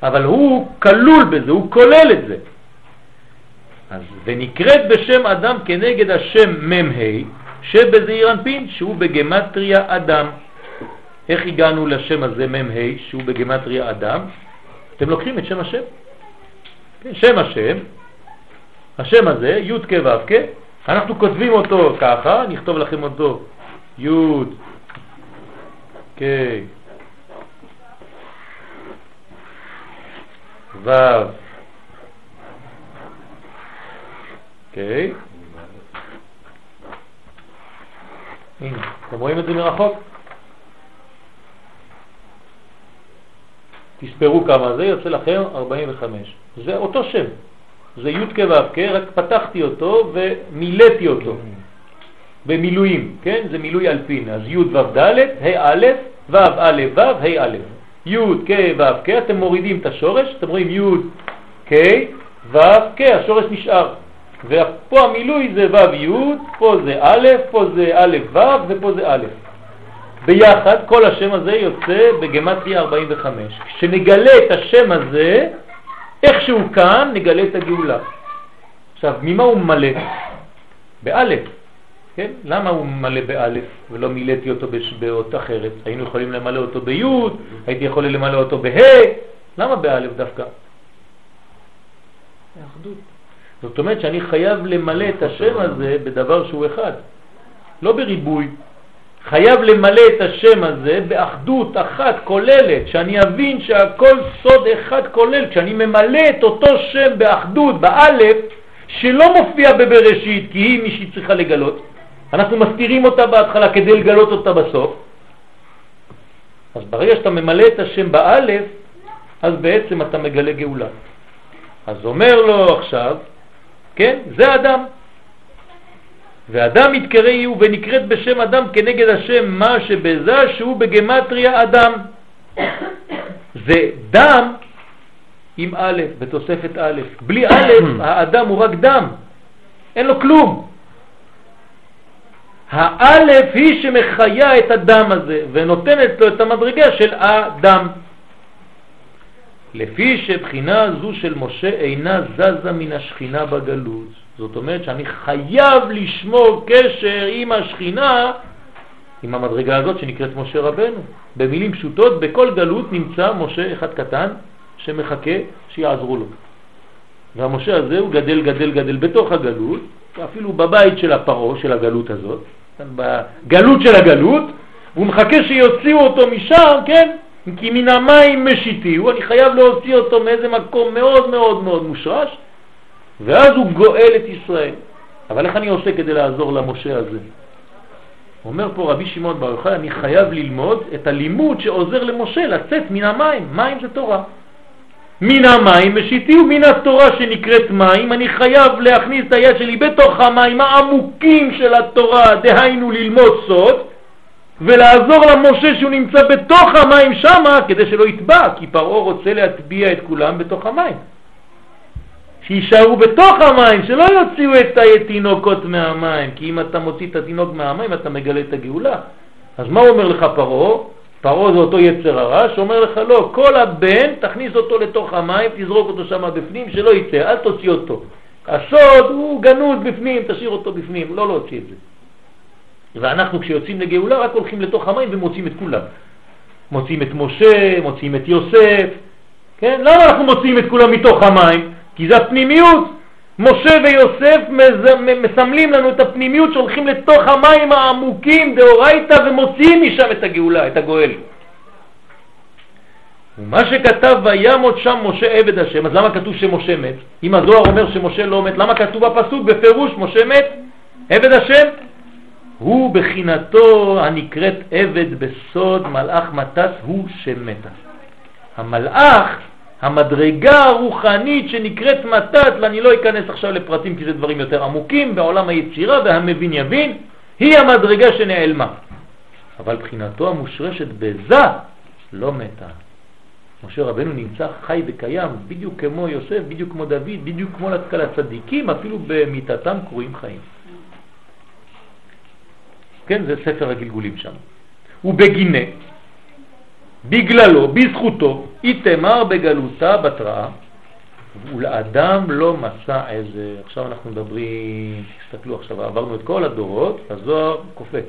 אבל הוא כלול בזה, הוא כולל את זה. אז ונקראת בשם אדם כנגד השם מ"ה, שבזעיר אנפין, שהוא בגמטריה אדם. איך הגענו לשם הזה מ"ה, שהוא בגמטריה אדם? אתם לוקחים את שם השם. כן, שם השם, השם הזה, י' כ' ו' כ', אנחנו כותבים אותו ככה, נכתוב לכם אותו י' כ' ו' אוקיי? הנה, אתם רואים את זה מרחוק? תספרו כמה זה, יוצא לכם 45. זה אותו שם, זה י' כ' ו' כ', רק פתחתי אותו ומילאתי אותו במילואים, כן? זה מילוי אלפין. אז י' ו' ד', ה' א', ו' א' ו', ה' א'. י' כ' ו' כ', אתם מורידים את השורש, אתם רואים י' כ' ו' כ', השורש נשאר. ופה המילוי זה ו' י', פה זה א', פה זה א' ו' ופה זה א'. ביחד כל השם הזה יוצא בגמטריה 45. כשנגלה את השם הזה, איך שהוא כאן, נגלה את הגאולה. עכשיו, ממה הוא מלא? באלף. כן? למה הוא מלא באלף ולא מילאתי אותו באות אחרת? היינו יכולים למלא אותו ביוד, הייתי יכול למלא אותו בה', למה באלף דווקא? האחדות. זאת אומרת שאני חייב למלא את השם הזה בדבר שהוא אחד, לא בריבוי. חייב למלא את השם הזה באחדות אחת כוללת, שאני אבין שהכל סוד אחד כולל, כשאני ממלא את אותו שם באחדות, באלף, שלא מופיע בבראשית, כי היא מי שהיא צריכה לגלות, אנחנו מסתירים אותה בהתחלה כדי לגלות אותה בסוף, אז ברגע שאתה ממלא את השם באלף, אז בעצם אתה מגלה גאולה. אז אומר לו עכשיו, כן, זה אדם. ואדם יתקראי הוא ונקראת בשם אדם כנגד השם מה שבזה שהוא בגמטריה אדם. זה דם עם א', בתוספת א'. בלי א', האדם הוא רק דם, אין לו כלום. האלף היא שמחיה את הדם הזה ונותנת לו את המדרגה של אדם. לפי שבחינה זו של משה אינה זזה מן השכינה בגלות. זאת אומרת שאני חייב לשמור קשר עם השכינה, עם המדרגה הזאת שנקראת משה רבנו. במילים פשוטות, בכל גלות נמצא משה אחד קטן שמחכה שיעזרו לו. והמשה הזה הוא גדל גדל גדל בתוך הגלות, אפילו בבית של הפרו של הגלות הזאת, בגלות של הגלות, והוא מחכה שיוציאו אותו משם, כן? כי מן המים משיתיהו, אני חייב להוציא אותו מאיזה מקום מאוד מאוד מאוד מושרש, ואז הוא גואל את ישראל. אבל איך אני עושה כדי לעזור למשה הזה? אומר פה רבי שמעון בר יוחאי, אני חייב ללמוד את הלימוד שעוזר למשה לצאת מן המים. מים זה תורה. מן המים משיתיהו מן התורה שנקראת מים, אני חייב להכניס את היד שלי בתוך המים העמוקים של התורה, דהיינו ללמוד סוד, ולעזור למשה שהוא נמצא בתוך המים שמה כדי שלא יטבע, כי פרעה רוצה להטביע את כולם בתוך המים. שישארו בתוך המים, שלא יוציאו את התינוקות מהמים, כי אם אתה מוציא את התינוק מהמים אתה מגלה את הגאולה. אז מה אומר לך פרעה? פרעה זה אותו יצר הרע, שאומר לך לא, כל הבן תכניס אותו לתוך המים, תזרוק אותו שם בפנים, שלא יצא, אל תוציא אותו. הסוד הוא גנוז בפנים, תשאיר אותו בפנים, לא להוציא את זה. ואנחנו כשיוצאים לגאולה רק הולכים לתוך המים ומוצאים את כולם. מוצאים את משה, מוצאים את יוסף, כן? למה אנחנו מוצאים את כולם מתוך המים? כי זה הפנימיות. משה ויוסף מסמלים לנו את הפנימיות שהולכים לתוך המים העמוקים דאורייתא ומוציאים משם את הגאולה, את הגואל. ומה שכתב וימות שם משה עבד השם, אז למה כתוב שמשה מת? אם הזוהר אומר שמשה לא מת, למה כתוב בפסוק בפירוש משה מת? עבד השם? הוא בחינתו הנקראת עבד בסוד מלאך מטס הוא שמתה. המלאך המדרגה הרוחנית שנקראת מתת, ואני לא אכנס עכשיו לפרטים כי זה דברים יותר עמוקים בעולם היצירה והמבין יבין, היא המדרגה שנעלמה. אבל בחינתו המושרשת בזה לא מתה. משה רבנו נמצא חי וקיים, בדיוק כמו יוסף, בדיוק כמו דוד, בדיוק כמו הצדיקים, אפילו במיטתם קרויים חיים. כן, זה ספר הגלגולים שם. ובגינה, בגללו, בזכותו, איתמר בגלותה בתראה, ולאדם לא מצא איזה, עכשיו אנחנו מדברים, תסתכלו עכשיו, עברנו את כל הדורות, הזוהר קופץ.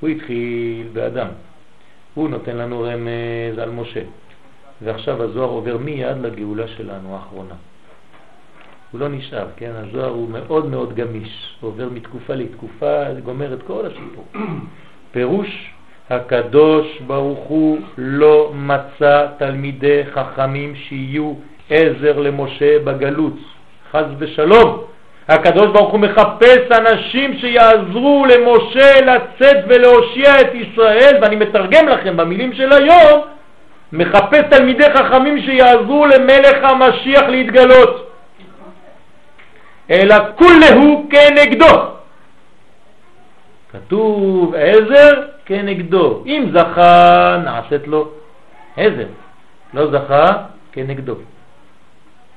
הוא התחיל באדם, הוא נותן לנו רמז על משה, ועכשיו הזוהר עובר מיד לגאולה שלנו האחרונה. הוא לא נשאר, כן? הזוהר הוא מאוד מאוד גמיש, עובר מתקופה לתקופה, גומר את כל הסיפור. פירוש הקדוש ברוך הוא לא מצא תלמידי חכמים שיהיו עזר למשה בגלות, חז ושלום. הקדוש ברוך הוא מחפש אנשים שיעזרו למשה לצאת ולהושיע את ישראל, ואני מתרגם לכם במילים של היום, מחפש תלמידי חכמים שיעזרו למלך המשיח להתגלות. אלא כולהו כנגדו. כתוב עזר כנגדו. אם זכה, נעשית לו עזר. לא זכה, כנגדו.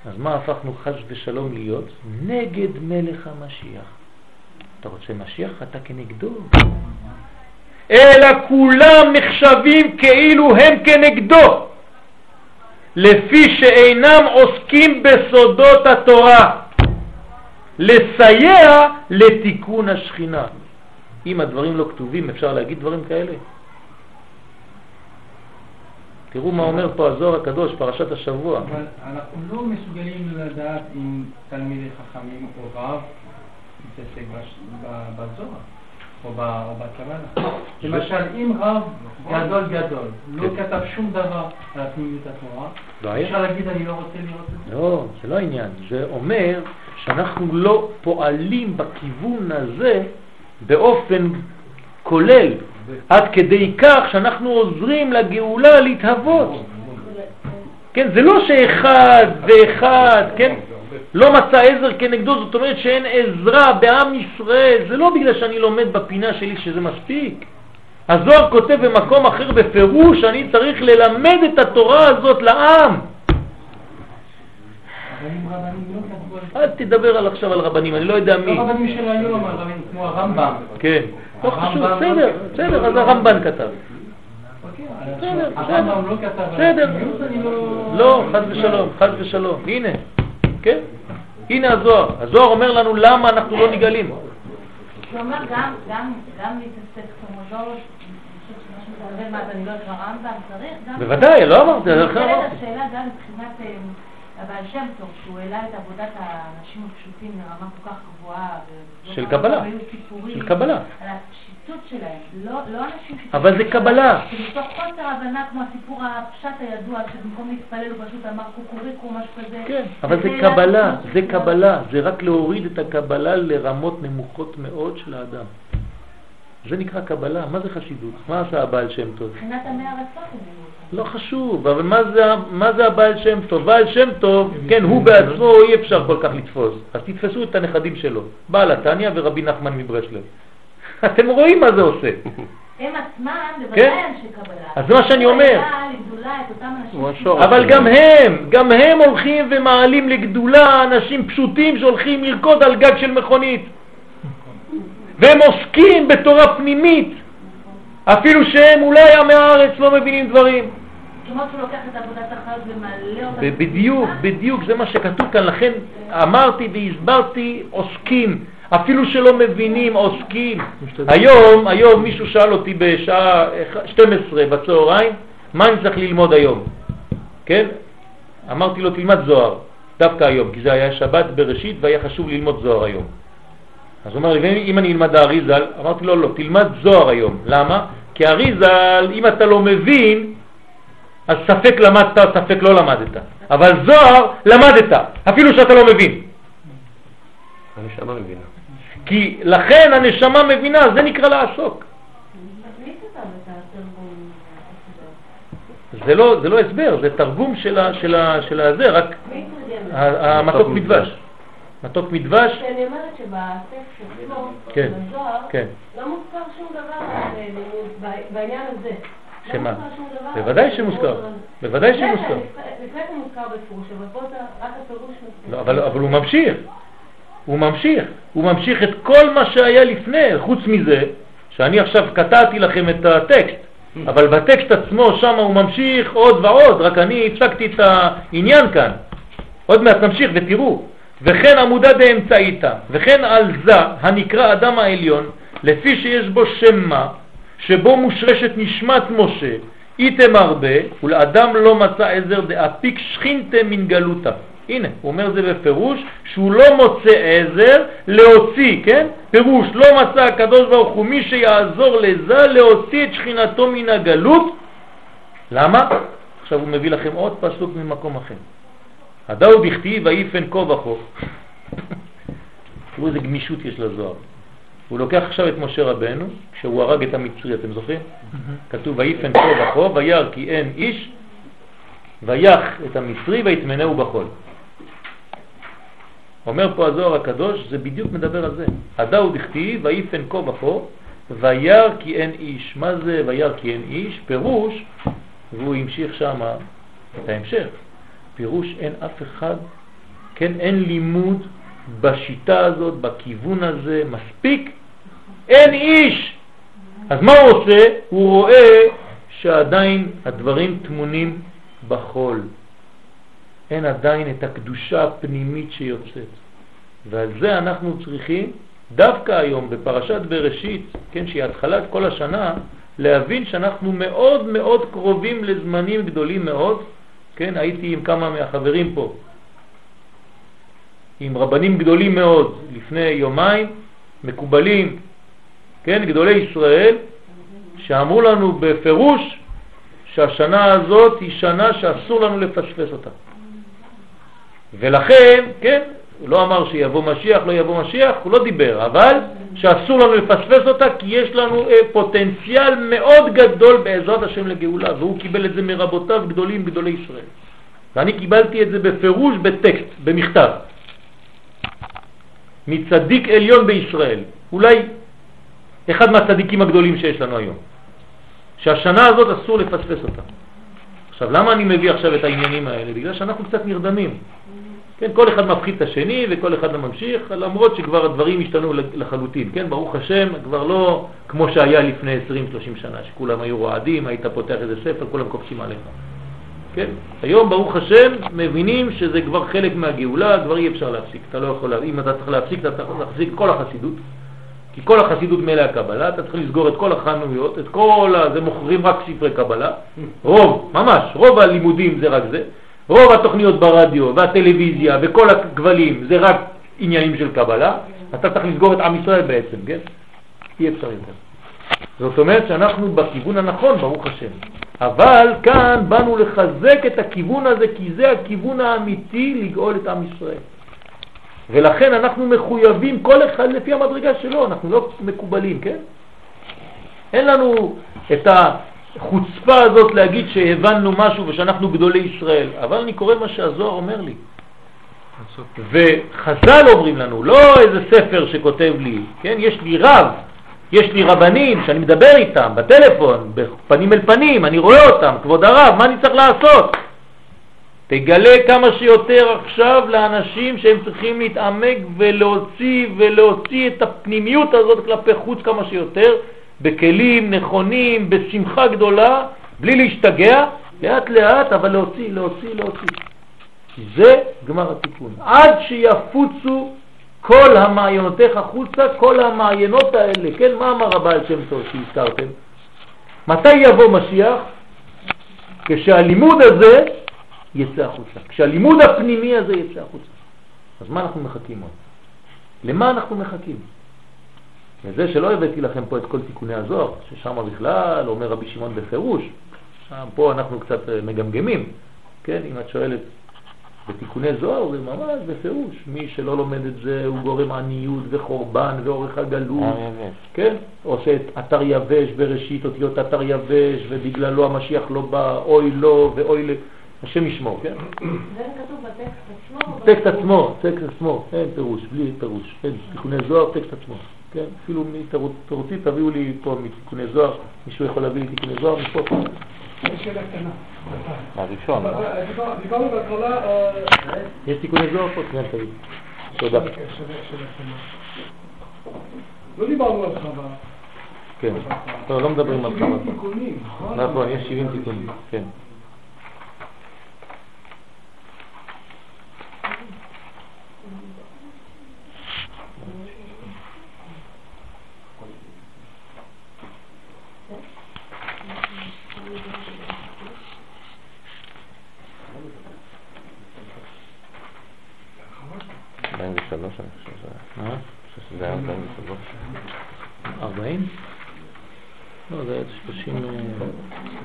אז מה הפכנו חש ושלום להיות? נגד מלך המשיח. אתה רוצה משיח? אתה כנגדו. אלא כולם נחשבים כאילו הם כנגדו, לפי שאינם עוסקים בסודות התורה, לסייע לתיקון השכינה. אם הדברים לא כתובים, אפשר להגיד דברים כאלה? תראו מה אומר פה הזוהר הקדוש, פרשת השבוע. אבל אנחנו לא מסוגלים לדעת אם תלמידי חכמים או רב מתעסק בזוהר. או בקבלה. למשל, אם רב גדול גדול לא כן. כתב שום דבר על הפנימיות התורה, אפשר להגיד אני לא רוצה לראות את זה? לא, זה לא העניין. זה אומר שאנחנו לא פועלים בכיוון הזה באופן כולל, עד כדי כך שאנחנו עוזרים לגאולה להתהוות. כן, זה לא שאחד ואחד, כן, לא מצא עזר כנגדו, זאת אומרת שאין עזרה בעם ישראל, זה לא בגלל שאני לומד בפינה שלי שזה מספיק. הזוהר כותב במקום אחר בפירוש, אני צריך ללמד את התורה הזאת לעם. האם רבנים לא כתבו על זה? אל תדבר על עכשיו על רבנים, אני לא יודע מי. לא רבנים של היום, הרבנים כמו הרמב"ם. כן. לא חשוב, הרמב"ם בסדר, לא- בסדר, אז הרמב"ן כתב. אוקיי, בסדר, הרמב"ם לא כתב על בסדר. אני לא... לא, חס ושלום, חס ושלום. הנה, כן? הנה הזוהר. הזוהר אומר לנו למה אנחנו לא נגאלים. כלומר, גם, גם, גם להתעסק כמו לא יודעת הרמב"ם צריך, גם... בוודאי, לא אמרתי, השאלה גם מבחינת הבעל שם טוב, שהוא העלה את עבודת האנשים הפשוטים לרמה כל כך גבוהה. של קבלה. של קבלה. על הפשיטות שלהם, לא, לא אנשים. אבל זה קבלה. שמתוך חוסר הבנה, כמו הסיפור הפשט הידוע, שבמקום להתפלל הוא פשוט אמר קוקוריקו, משהו כזה. כן, אבל זה קבלה, זה קבלה, זה רק להוריד את הקבלה לרמות נמוכות מאוד של האדם. זה נקרא קבלה, מה זה חסידות? מה עשה הבעל שם טוב? מבחינת עמי הרצון. לא חשוב, אבל מה זה, מה זה הבעל שם טוב? בעל שם טוב, כן, הוא בעצמו אי אפשר כל כך לתפוס. אז תתפסו את הנכדים שלו, בעל התניא ורבי נחמן מברסלב. אתם רואים מה זה עושה. הם עצמם, כן. בוודאי אנשי קבלה. אז זה מה שאני אומר. אבל גם הם, גם הם הולכים ומעלים לגדולה אנשים פשוטים שהולכים לרקוד על גג של מכונית. והם עוסקים בתורה פנימית, אפילו שהם אולי עמי הארץ לא מבינים דברים. כמו שהוא לוקח את עבודת החיות ומעלה אותה. ב- בדיוק, בדיוק, זה מה שכתוב כאן, לכן אמרתי והסברתי עוסקים, אפילו שלא מבינים עוסקים. היום, היום מישהו שאל אותי בשעה 12 בצהריים, מה אני צריך ללמוד היום? כן? אמרתי לו תלמד זוהר, דווקא היום, כי זה היה שבת בראשית והיה חשוב ללמוד זוהר היום. אז הוא אמר לי, "ואם- אם אני אלמד האריזל, אמרתי לו, לא, תלמד זוהר היום. למה? כי האריזל, אם אתה לא מבין, אז ספק למדת, ספק לא למדת. אבל זוהר למדת, אפילו שאתה לא מבין. הנשמה מבינה. כי לכן הנשמה מבינה, זה נקרא לעסוק. זה לא, זה לא הסבר, זה תרגום של, ה, של, ה, של הזה, רק המתוק מדבש. מתוק מדבש, שאני אומרת שבטקסט עצמו, כן, בזוהר, כן. לא מוזכר שום דבר ב- בעניין הזה. שמה? בוודאי שמוזכר, בוודאי שמוזכר. הפירוש מוזכר. לא, אבל, אבל הוא ממשיך, הוא ממשיך, הוא ממשיך את כל מה שהיה לפני, חוץ מזה, שאני עכשיו קטעתי לכם את הטקסט, אבל בטקסט עצמו שם הוא ממשיך עוד ועוד, רק אני הצגתי את העניין כאן. עוד מעט נמשיך ותראו. וכן עמודה דאמצעיתא, וכן על זה הנקרא אדם העליון, לפי שיש בו שם מה, שבו מושרשת נשמת משה, איתם הרבה, ולאדם לא מצא עזר דאפיק שכינתה מן גלותה. הנה, הוא אומר זה בפירוש, שהוא לא מוצא עזר להוציא, כן? פירוש, לא מצא הקדוש ברוך הוא מי שיעזור לזה להוציא את שכינתו מן הגלות. למה? עכשיו הוא מביא לכם עוד פסוק ממקום אחר. הדאו בכתיב ויפן כה וכה. תראו איזה גמישות יש לזוהר. הוא לוקח עכשיו את משה רבנו, כשהוא הרג את המצרי, אתם זוכרים? כתוב ויפן כה וכה, וירא כי אין איש, ויח את המצרי ויטמנהו בחול. אומר פה הזוהר הקדוש, זה בדיוק מדבר על זה. הדאו דכתיב ויפן כה וכה, וירא כי אין איש. מה זה וירא כי אין איש? פירוש, והוא המשיך שם את ההמשך. פירוש אין אף אחד, כן, אין לימוד בשיטה הזאת, בכיוון הזה, מספיק, אין איש. אז מה הוא עושה? הוא רואה שעדיין הדברים טמונים בחול. אין עדיין את הקדושה הפנימית שיוצאת. ועל זה אנחנו צריכים, דווקא היום בפרשת בראשית, כן, שהיא התחלת כל השנה, להבין שאנחנו מאוד מאוד קרובים לזמנים גדולים מאוד, כן, הייתי עם כמה מהחברים פה, עם רבנים גדולים מאוד לפני יומיים, מקובלים, כן, גדולי ישראל, שאמרו לנו בפירוש שהשנה הזאת היא שנה שאסור לנו לפספס אותה. ולכן, כן, הוא לא אמר שיבוא משיח, לא יבוא משיח, הוא לא דיבר, אבל שאסור לנו לפספס אותה כי יש לנו אה, פוטנציאל מאוד גדול בעזרת השם לגאולה, והוא קיבל את זה מרבותיו גדולים, גדולי ישראל. ואני קיבלתי את זה בפירוש בטקסט, במכתב, מצדיק עליון בישראל, אולי אחד מהצדיקים הגדולים שיש לנו היום, שהשנה הזאת אסור לפספס אותה. עכשיו, למה אני מביא עכשיו את העניינים האלה? בגלל שאנחנו קצת נרדמים. כן, כל אחד מפחית את השני וכל אחד ממשיך, למרות שכבר הדברים השתנו לחלוטין, כן, ברוך השם, כבר לא כמו שהיה לפני 20-30 שנה, שכולם היו רועדים, היית פותח איזה ספר, כולם קופצים עליך. כן, היום ברוך השם מבינים שזה כבר חלק מהגאולה, כבר אי אפשר להפסיק, אתה לא יכול, אם אתה צריך להפסיק, אתה צריך להפסיק כל החסידות, כי כל החסידות מלאה קבלה, אתה צריך לסגור את כל החנויות, את כל ה... זה מוכרים רק ספרי קבלה, רוב, ממש, רוב הלימודים זה רק זה, רוב התוכניות ברדיו והטלוויזיה וכל הכבלים זה רק עניינים של קבלה, אתה צריך לסגור את עם ישראל בעצם, כן? אי אפשר יותר. זאת אומרת שאנחנו בכיוון הנכון, ברוך השם. אבל כאן באנו לחזק את הכיוון הזה, כי זה הכיוון האמיתי לגאול את עם ישראל. ולכן אנחנו מחויבים כל אחד לפי המדרגה שלו, אנחנו לא מקובלים, כן? אין לנו את החוצפה הזאת להגיד שהבנו משהו ושאנחנו גדולי ישראל, אבל אני קורא מה שהזוהר אומר לי. וחז"ל אומרים לנו, לא איזה ספר שכותב לי, כן? יש לי רב, יש לי רבנים שאני מדבר איתם בטלפון, פנים אל פנים, אני רואה אותם, כבוד הרב, מה אני צריך לעשות? תגלה כמה שיותר עכשיו לאנשים שהם צריכים להתעמק ולהוציא ולהוציא את הפנימיות הזאת כלפי חוץ כמה שיותר, בכלים נכונים, בשמחה גדולה, בלי להשתגע, לאט לאט, אבל להוציא, להוציא, להוציא. זה גמר התיקון. עד שיפוצו כל המעיינותיך החוצה, כל המעיינות האלה, כן, מה אמר הבעל שם טוב שהזכרתם? מתי יבוא משיח? כשהלימוד הזה יצא החוצה, כשהלימוד הפנימי הזה יצא החוצה. אז מה אנחנו מחכים עוד? למה אנחנו מחכים? וזה שלא הבאתי לכם פה את כל תיקוני הזוהר, ששם בכלל אומר רבי שמעון בפירוש, שם פה אנחנו קצת מגמגמים, כן, אם את שואלת בתיקוני זוהר זה ממש בפירוש, מי שלא לומד את זה הוא גורם עניות וחורבן ואורך הגלות, כן? עושה את אתר יבש בראשית אותיות אתר יבש ובגללו המשיח לא בא, אוי לא ואוי ל... השם ישמור, כן? זה כתוב בטקסט עצמו? טקסט עצמו, טקסט עצמו, אין פירוש, בלי פירוש, כן, תיקוני זוהר, טקסט עצמו, כן? אפילו מתירותי תביאו לי פה מתיקוני זוהר, מישהו יכול להביא לי תיקוני זוהר מפה. יש שאלה קטנה. הראשון, לא? דיברנו בהתחלה... אה, יש תיקוני זוהר פה? כן, תביא. תודה. אוקיי. לא דיברנו על חווה. כן. לא, לא מדברים על כמה. 70 תיקונים, נכון? נכון, יש 70 תיקונים, כן. ארבעים ושלוש, אני חושב שזה היה. מה? אני שזה היה ארבעים ושלוש. 40? לא, זה 30 אה,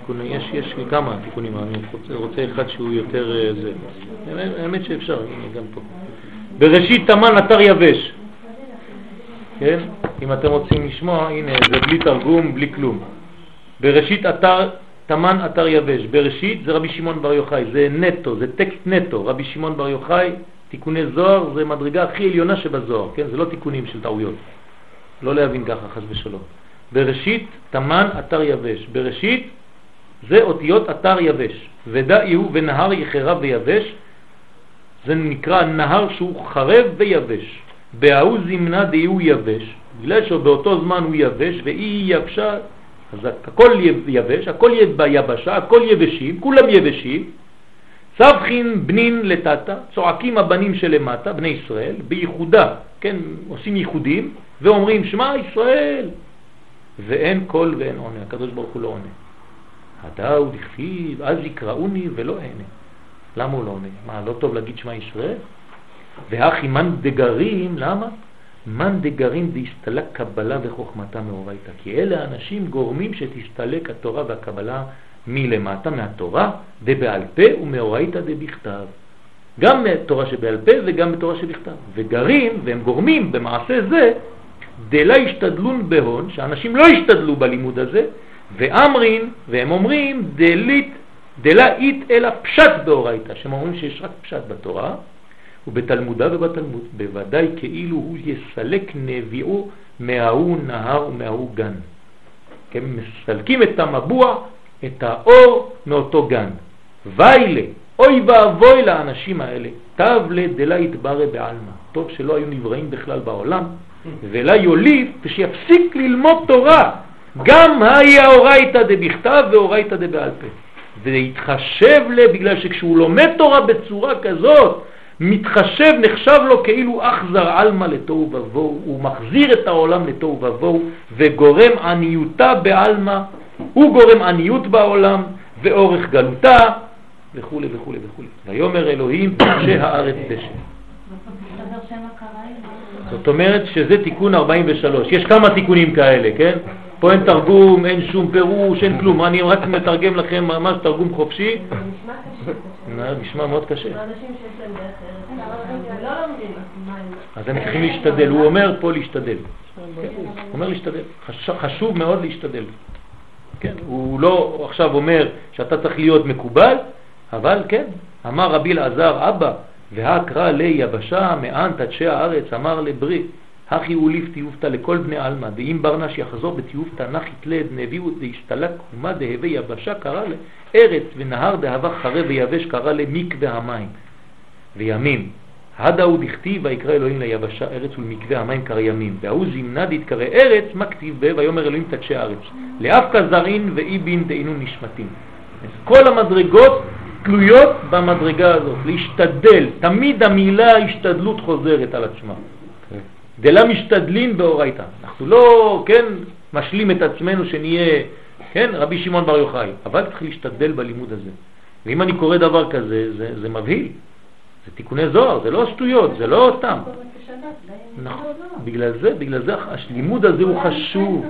תיקונים, יש, יש כמה תיקונים, אני רוצה, רוצה אחד שהוא יותר אה, זה. האמת- שאפשר, גם פה. בראשית תמן אתר יבש. כן? אם אתם רוצים לשמוע, הנה, זה בלי תרגום, בלי כלום. בראשית אתר, תמן אתר יבש. בראשית זה רבי שמעון בר יוחאי, זה נטו, זה טקסט נטו. רבי שמעון בר יוחאי, תיקוני זוהר, זה מדרגה הכי עליונה שבזוהר, כן? זה לא תיקונים של טעויות. לא להבין ככה, חס ושלום. בראשית תמן אתר יבש. בראשית זה אותיות אתר יבש. ודא יהיו ונהר יחרב ויבש, זה נקרא נהר שהוא חרב ויבש. בההוא זמנה דהיהו יבש, בגלל שבאותו זמן הוא יבש ואי יבשה, אז הכל יבש, הכל ביבשה, הכל יבשים, כולם יבשים. סבחין בנין לטאטה, צועקים הבנים שלמטה, בני ישראל, בייחודה, כן, עושים ייחודים, ואומרים שמע ישראל, ואין קול ואין עונה, הקדוש ברוך הוא לא עונה. הדאו דכתיב, אז יקראוני ולא אענה. למה הוא לא עונה? מה, לא טוב להגיד שמע ישראל? והכי מן דגרים, למה? מן דגרים דהסתלק קבלה וחוכמתה מאורייתא. כי אלה האנשים גורמים שתסתלק התורה והקבלה מלמטה, מהתורה, דבעל פה ומאורייתא דבכתב. גם מתורה שבעל פה וגם מתורה שבכתב. וגרים, והם גורמים במעשה זה, דלה השתדלון בהון, שאנשים לא השתדלו בלימוד הזה, ואמרין, והם אומרים, דלית, דלה אית אלא פשט באורייתא, שהם אומרים שיש רק פשט בתורה, ובתלמודה ובתלמוד, בוודאי כאילו הוא יסלק נביאו מההוא נהר ומההוא גן. הם מסלקים את המבוע, את האור מאותו גן. ויילה, אוי ואבוי לאנשים האלה, תב לדלה יתברא בעלמא. טוב שלא היו נבראים בכלל בעולם, ולה יוליד ושיפסיק ללמוד תורה, גם היה אורייתא דבכתב ואורייתא דבעל פה. ויתחשב לה, בגלל שכשהוא לומד תורה בצורה כזאת, מתחשב, נחשב לו כאילו אכזר עלמא לתוהו ובוהו, הוא מחזיר את העולם לתוהו ובוהו וגורם עניותה בעלמא, הוא גורם עניות בעולם ואורך גלותה וכו' וכו' וכו'. ויאמר אלוהים פרשי הארץ דשא. זאת אומרת שזה תיקון 43. יש כמה תיקונים כאלה, כן? פה אין תרגום, אין שום פירוש, אין כלום. אני רק מתרגם לכם ממש תרגום חופשי. נשמע מאוד קשה. אז הם צריכים להשתדל. הוא אומר פה להשתדל. הוא אומר להשתדל. חשוב מאוד להשתדל. כן, הוא לא עכשיו אומר שאתה צריך להיות מקובל, אבל כן, אמר רבי אלעזר אבא, והקרא לי יבשה מאן תדשי הארץ, אמר לברי, הכי אוליף תיובתא לכל בני עלמא, ואם ברנש יחזור בתיובתא נחית לד נביאו דהשתלק ומה דהווה יבשה קרא לארץ ונהר דהבה חרב ויבש קרא למקווה המים וימים. הדאו דכתיב ויקרא אלוהים ליבשה ארץ ולמקווה המים קרא ימים והוא זימנה דתקרא ארץ מה כתיב בה ויאמר אלוהים תדשי הארץ לאף כזרין ואיבין דהינו נשמתים. כל המדרגות תלויות במדרגה הזאת, להשתדל. תמיד המילה השתדלות חוזרת על עצמה. דלה משתדלין באורייתא. אנחנו לא, כן, משלים את עצמנו שנהיה, כן, רבי שמעון בר יוחאי, אבל צריך להשתדל בלימוד הזה. ואם אני קורא דבר כזה, זה, זה מבהיל. זה תיקוני זוהר, זה לא שטויות, זה לא סתם. נכון, בגלל זה, בגלל זה הלימוד הזה הוא חשוב.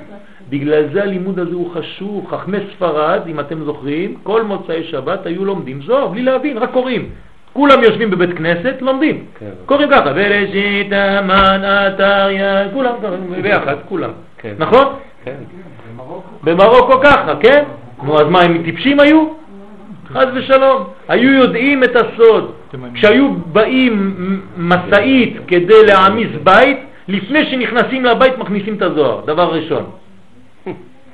בגלל זה הלימוד הזה הוא חשוב. חכמי ספרד, אם אתם זוכרים, כל מוצאי שבת היו לומדים זוהר, בלי להבין, רק קוראים. כולם יושבים בבית כנסת, לומדים. כן. קוראים ככה, בראשית המן אתריה, כולם ביחד, כולם. כן. נכון? כן. במרוקו ככה, כן? נו, אז מה, הם טיפשים היו? חס ושלום. היו יודעים את הסוד. כשהיו באים מסעית כדי להעמיס בית, לפני שנכנסים לבית מכניסים את הזוהר, דבר ראשון.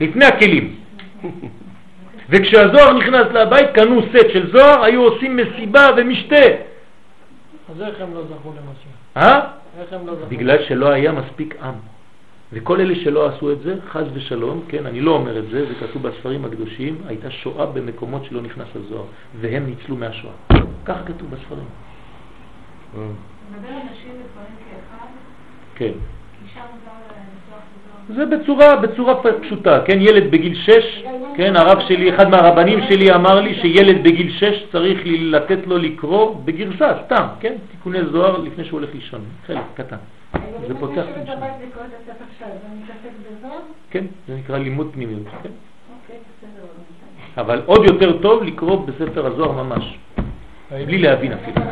לפני הכלים. וכשהזוהר נכנס לבית, קנו סט של זוהר, היו עושים מסיבה ומשתה. אז איך הם לא זכו למשיח? אה? לא? בגלל שלא היה מספיק עם. וכל אלה שלא עשו את זה, חז ושלום, כן, אני לא אומר את זה, זה כתוב בספרים הקדושים, הייתה שואה במקומות שלא נכנס הזוהר, והם ניצלו מהשואה. כך כתוב בספרים. כאחד? כן. זה בצורה, בצורה פשוטה, כן, ילד בגיל 6, כן, הרב שלי, אחד מהרבנים שלי אמר לי שילד בגיל 6 צריך לתת לו לקרוא בגרסה, סתם, כן, תיקוני זוהר לפני שהוא הולך לישון, חלק קטן. זה פותח את כן, זה נקרא לימוד פנימיות, כן. אוקיי, אבל עוד יותר טוב לקרוא בספר הזוהר ממש, בלי להבין אפילו,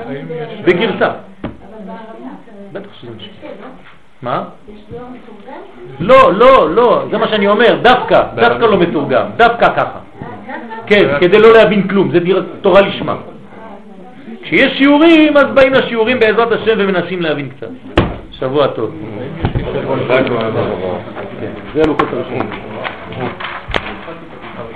בגרסה. בטח שזה משהו. מה? לא, לא, לא, זה מה שאני אומר, דווקא, דווקא לא מתורגם, דווקא ככה. כן, כדי לא להבין כלום, זה תורה לשמה. כשיש שיעורים, אז באים לשיעורים בעזרת השם ומנסים להבין קצת. שבוע טוב. זה לוחות הראשונים.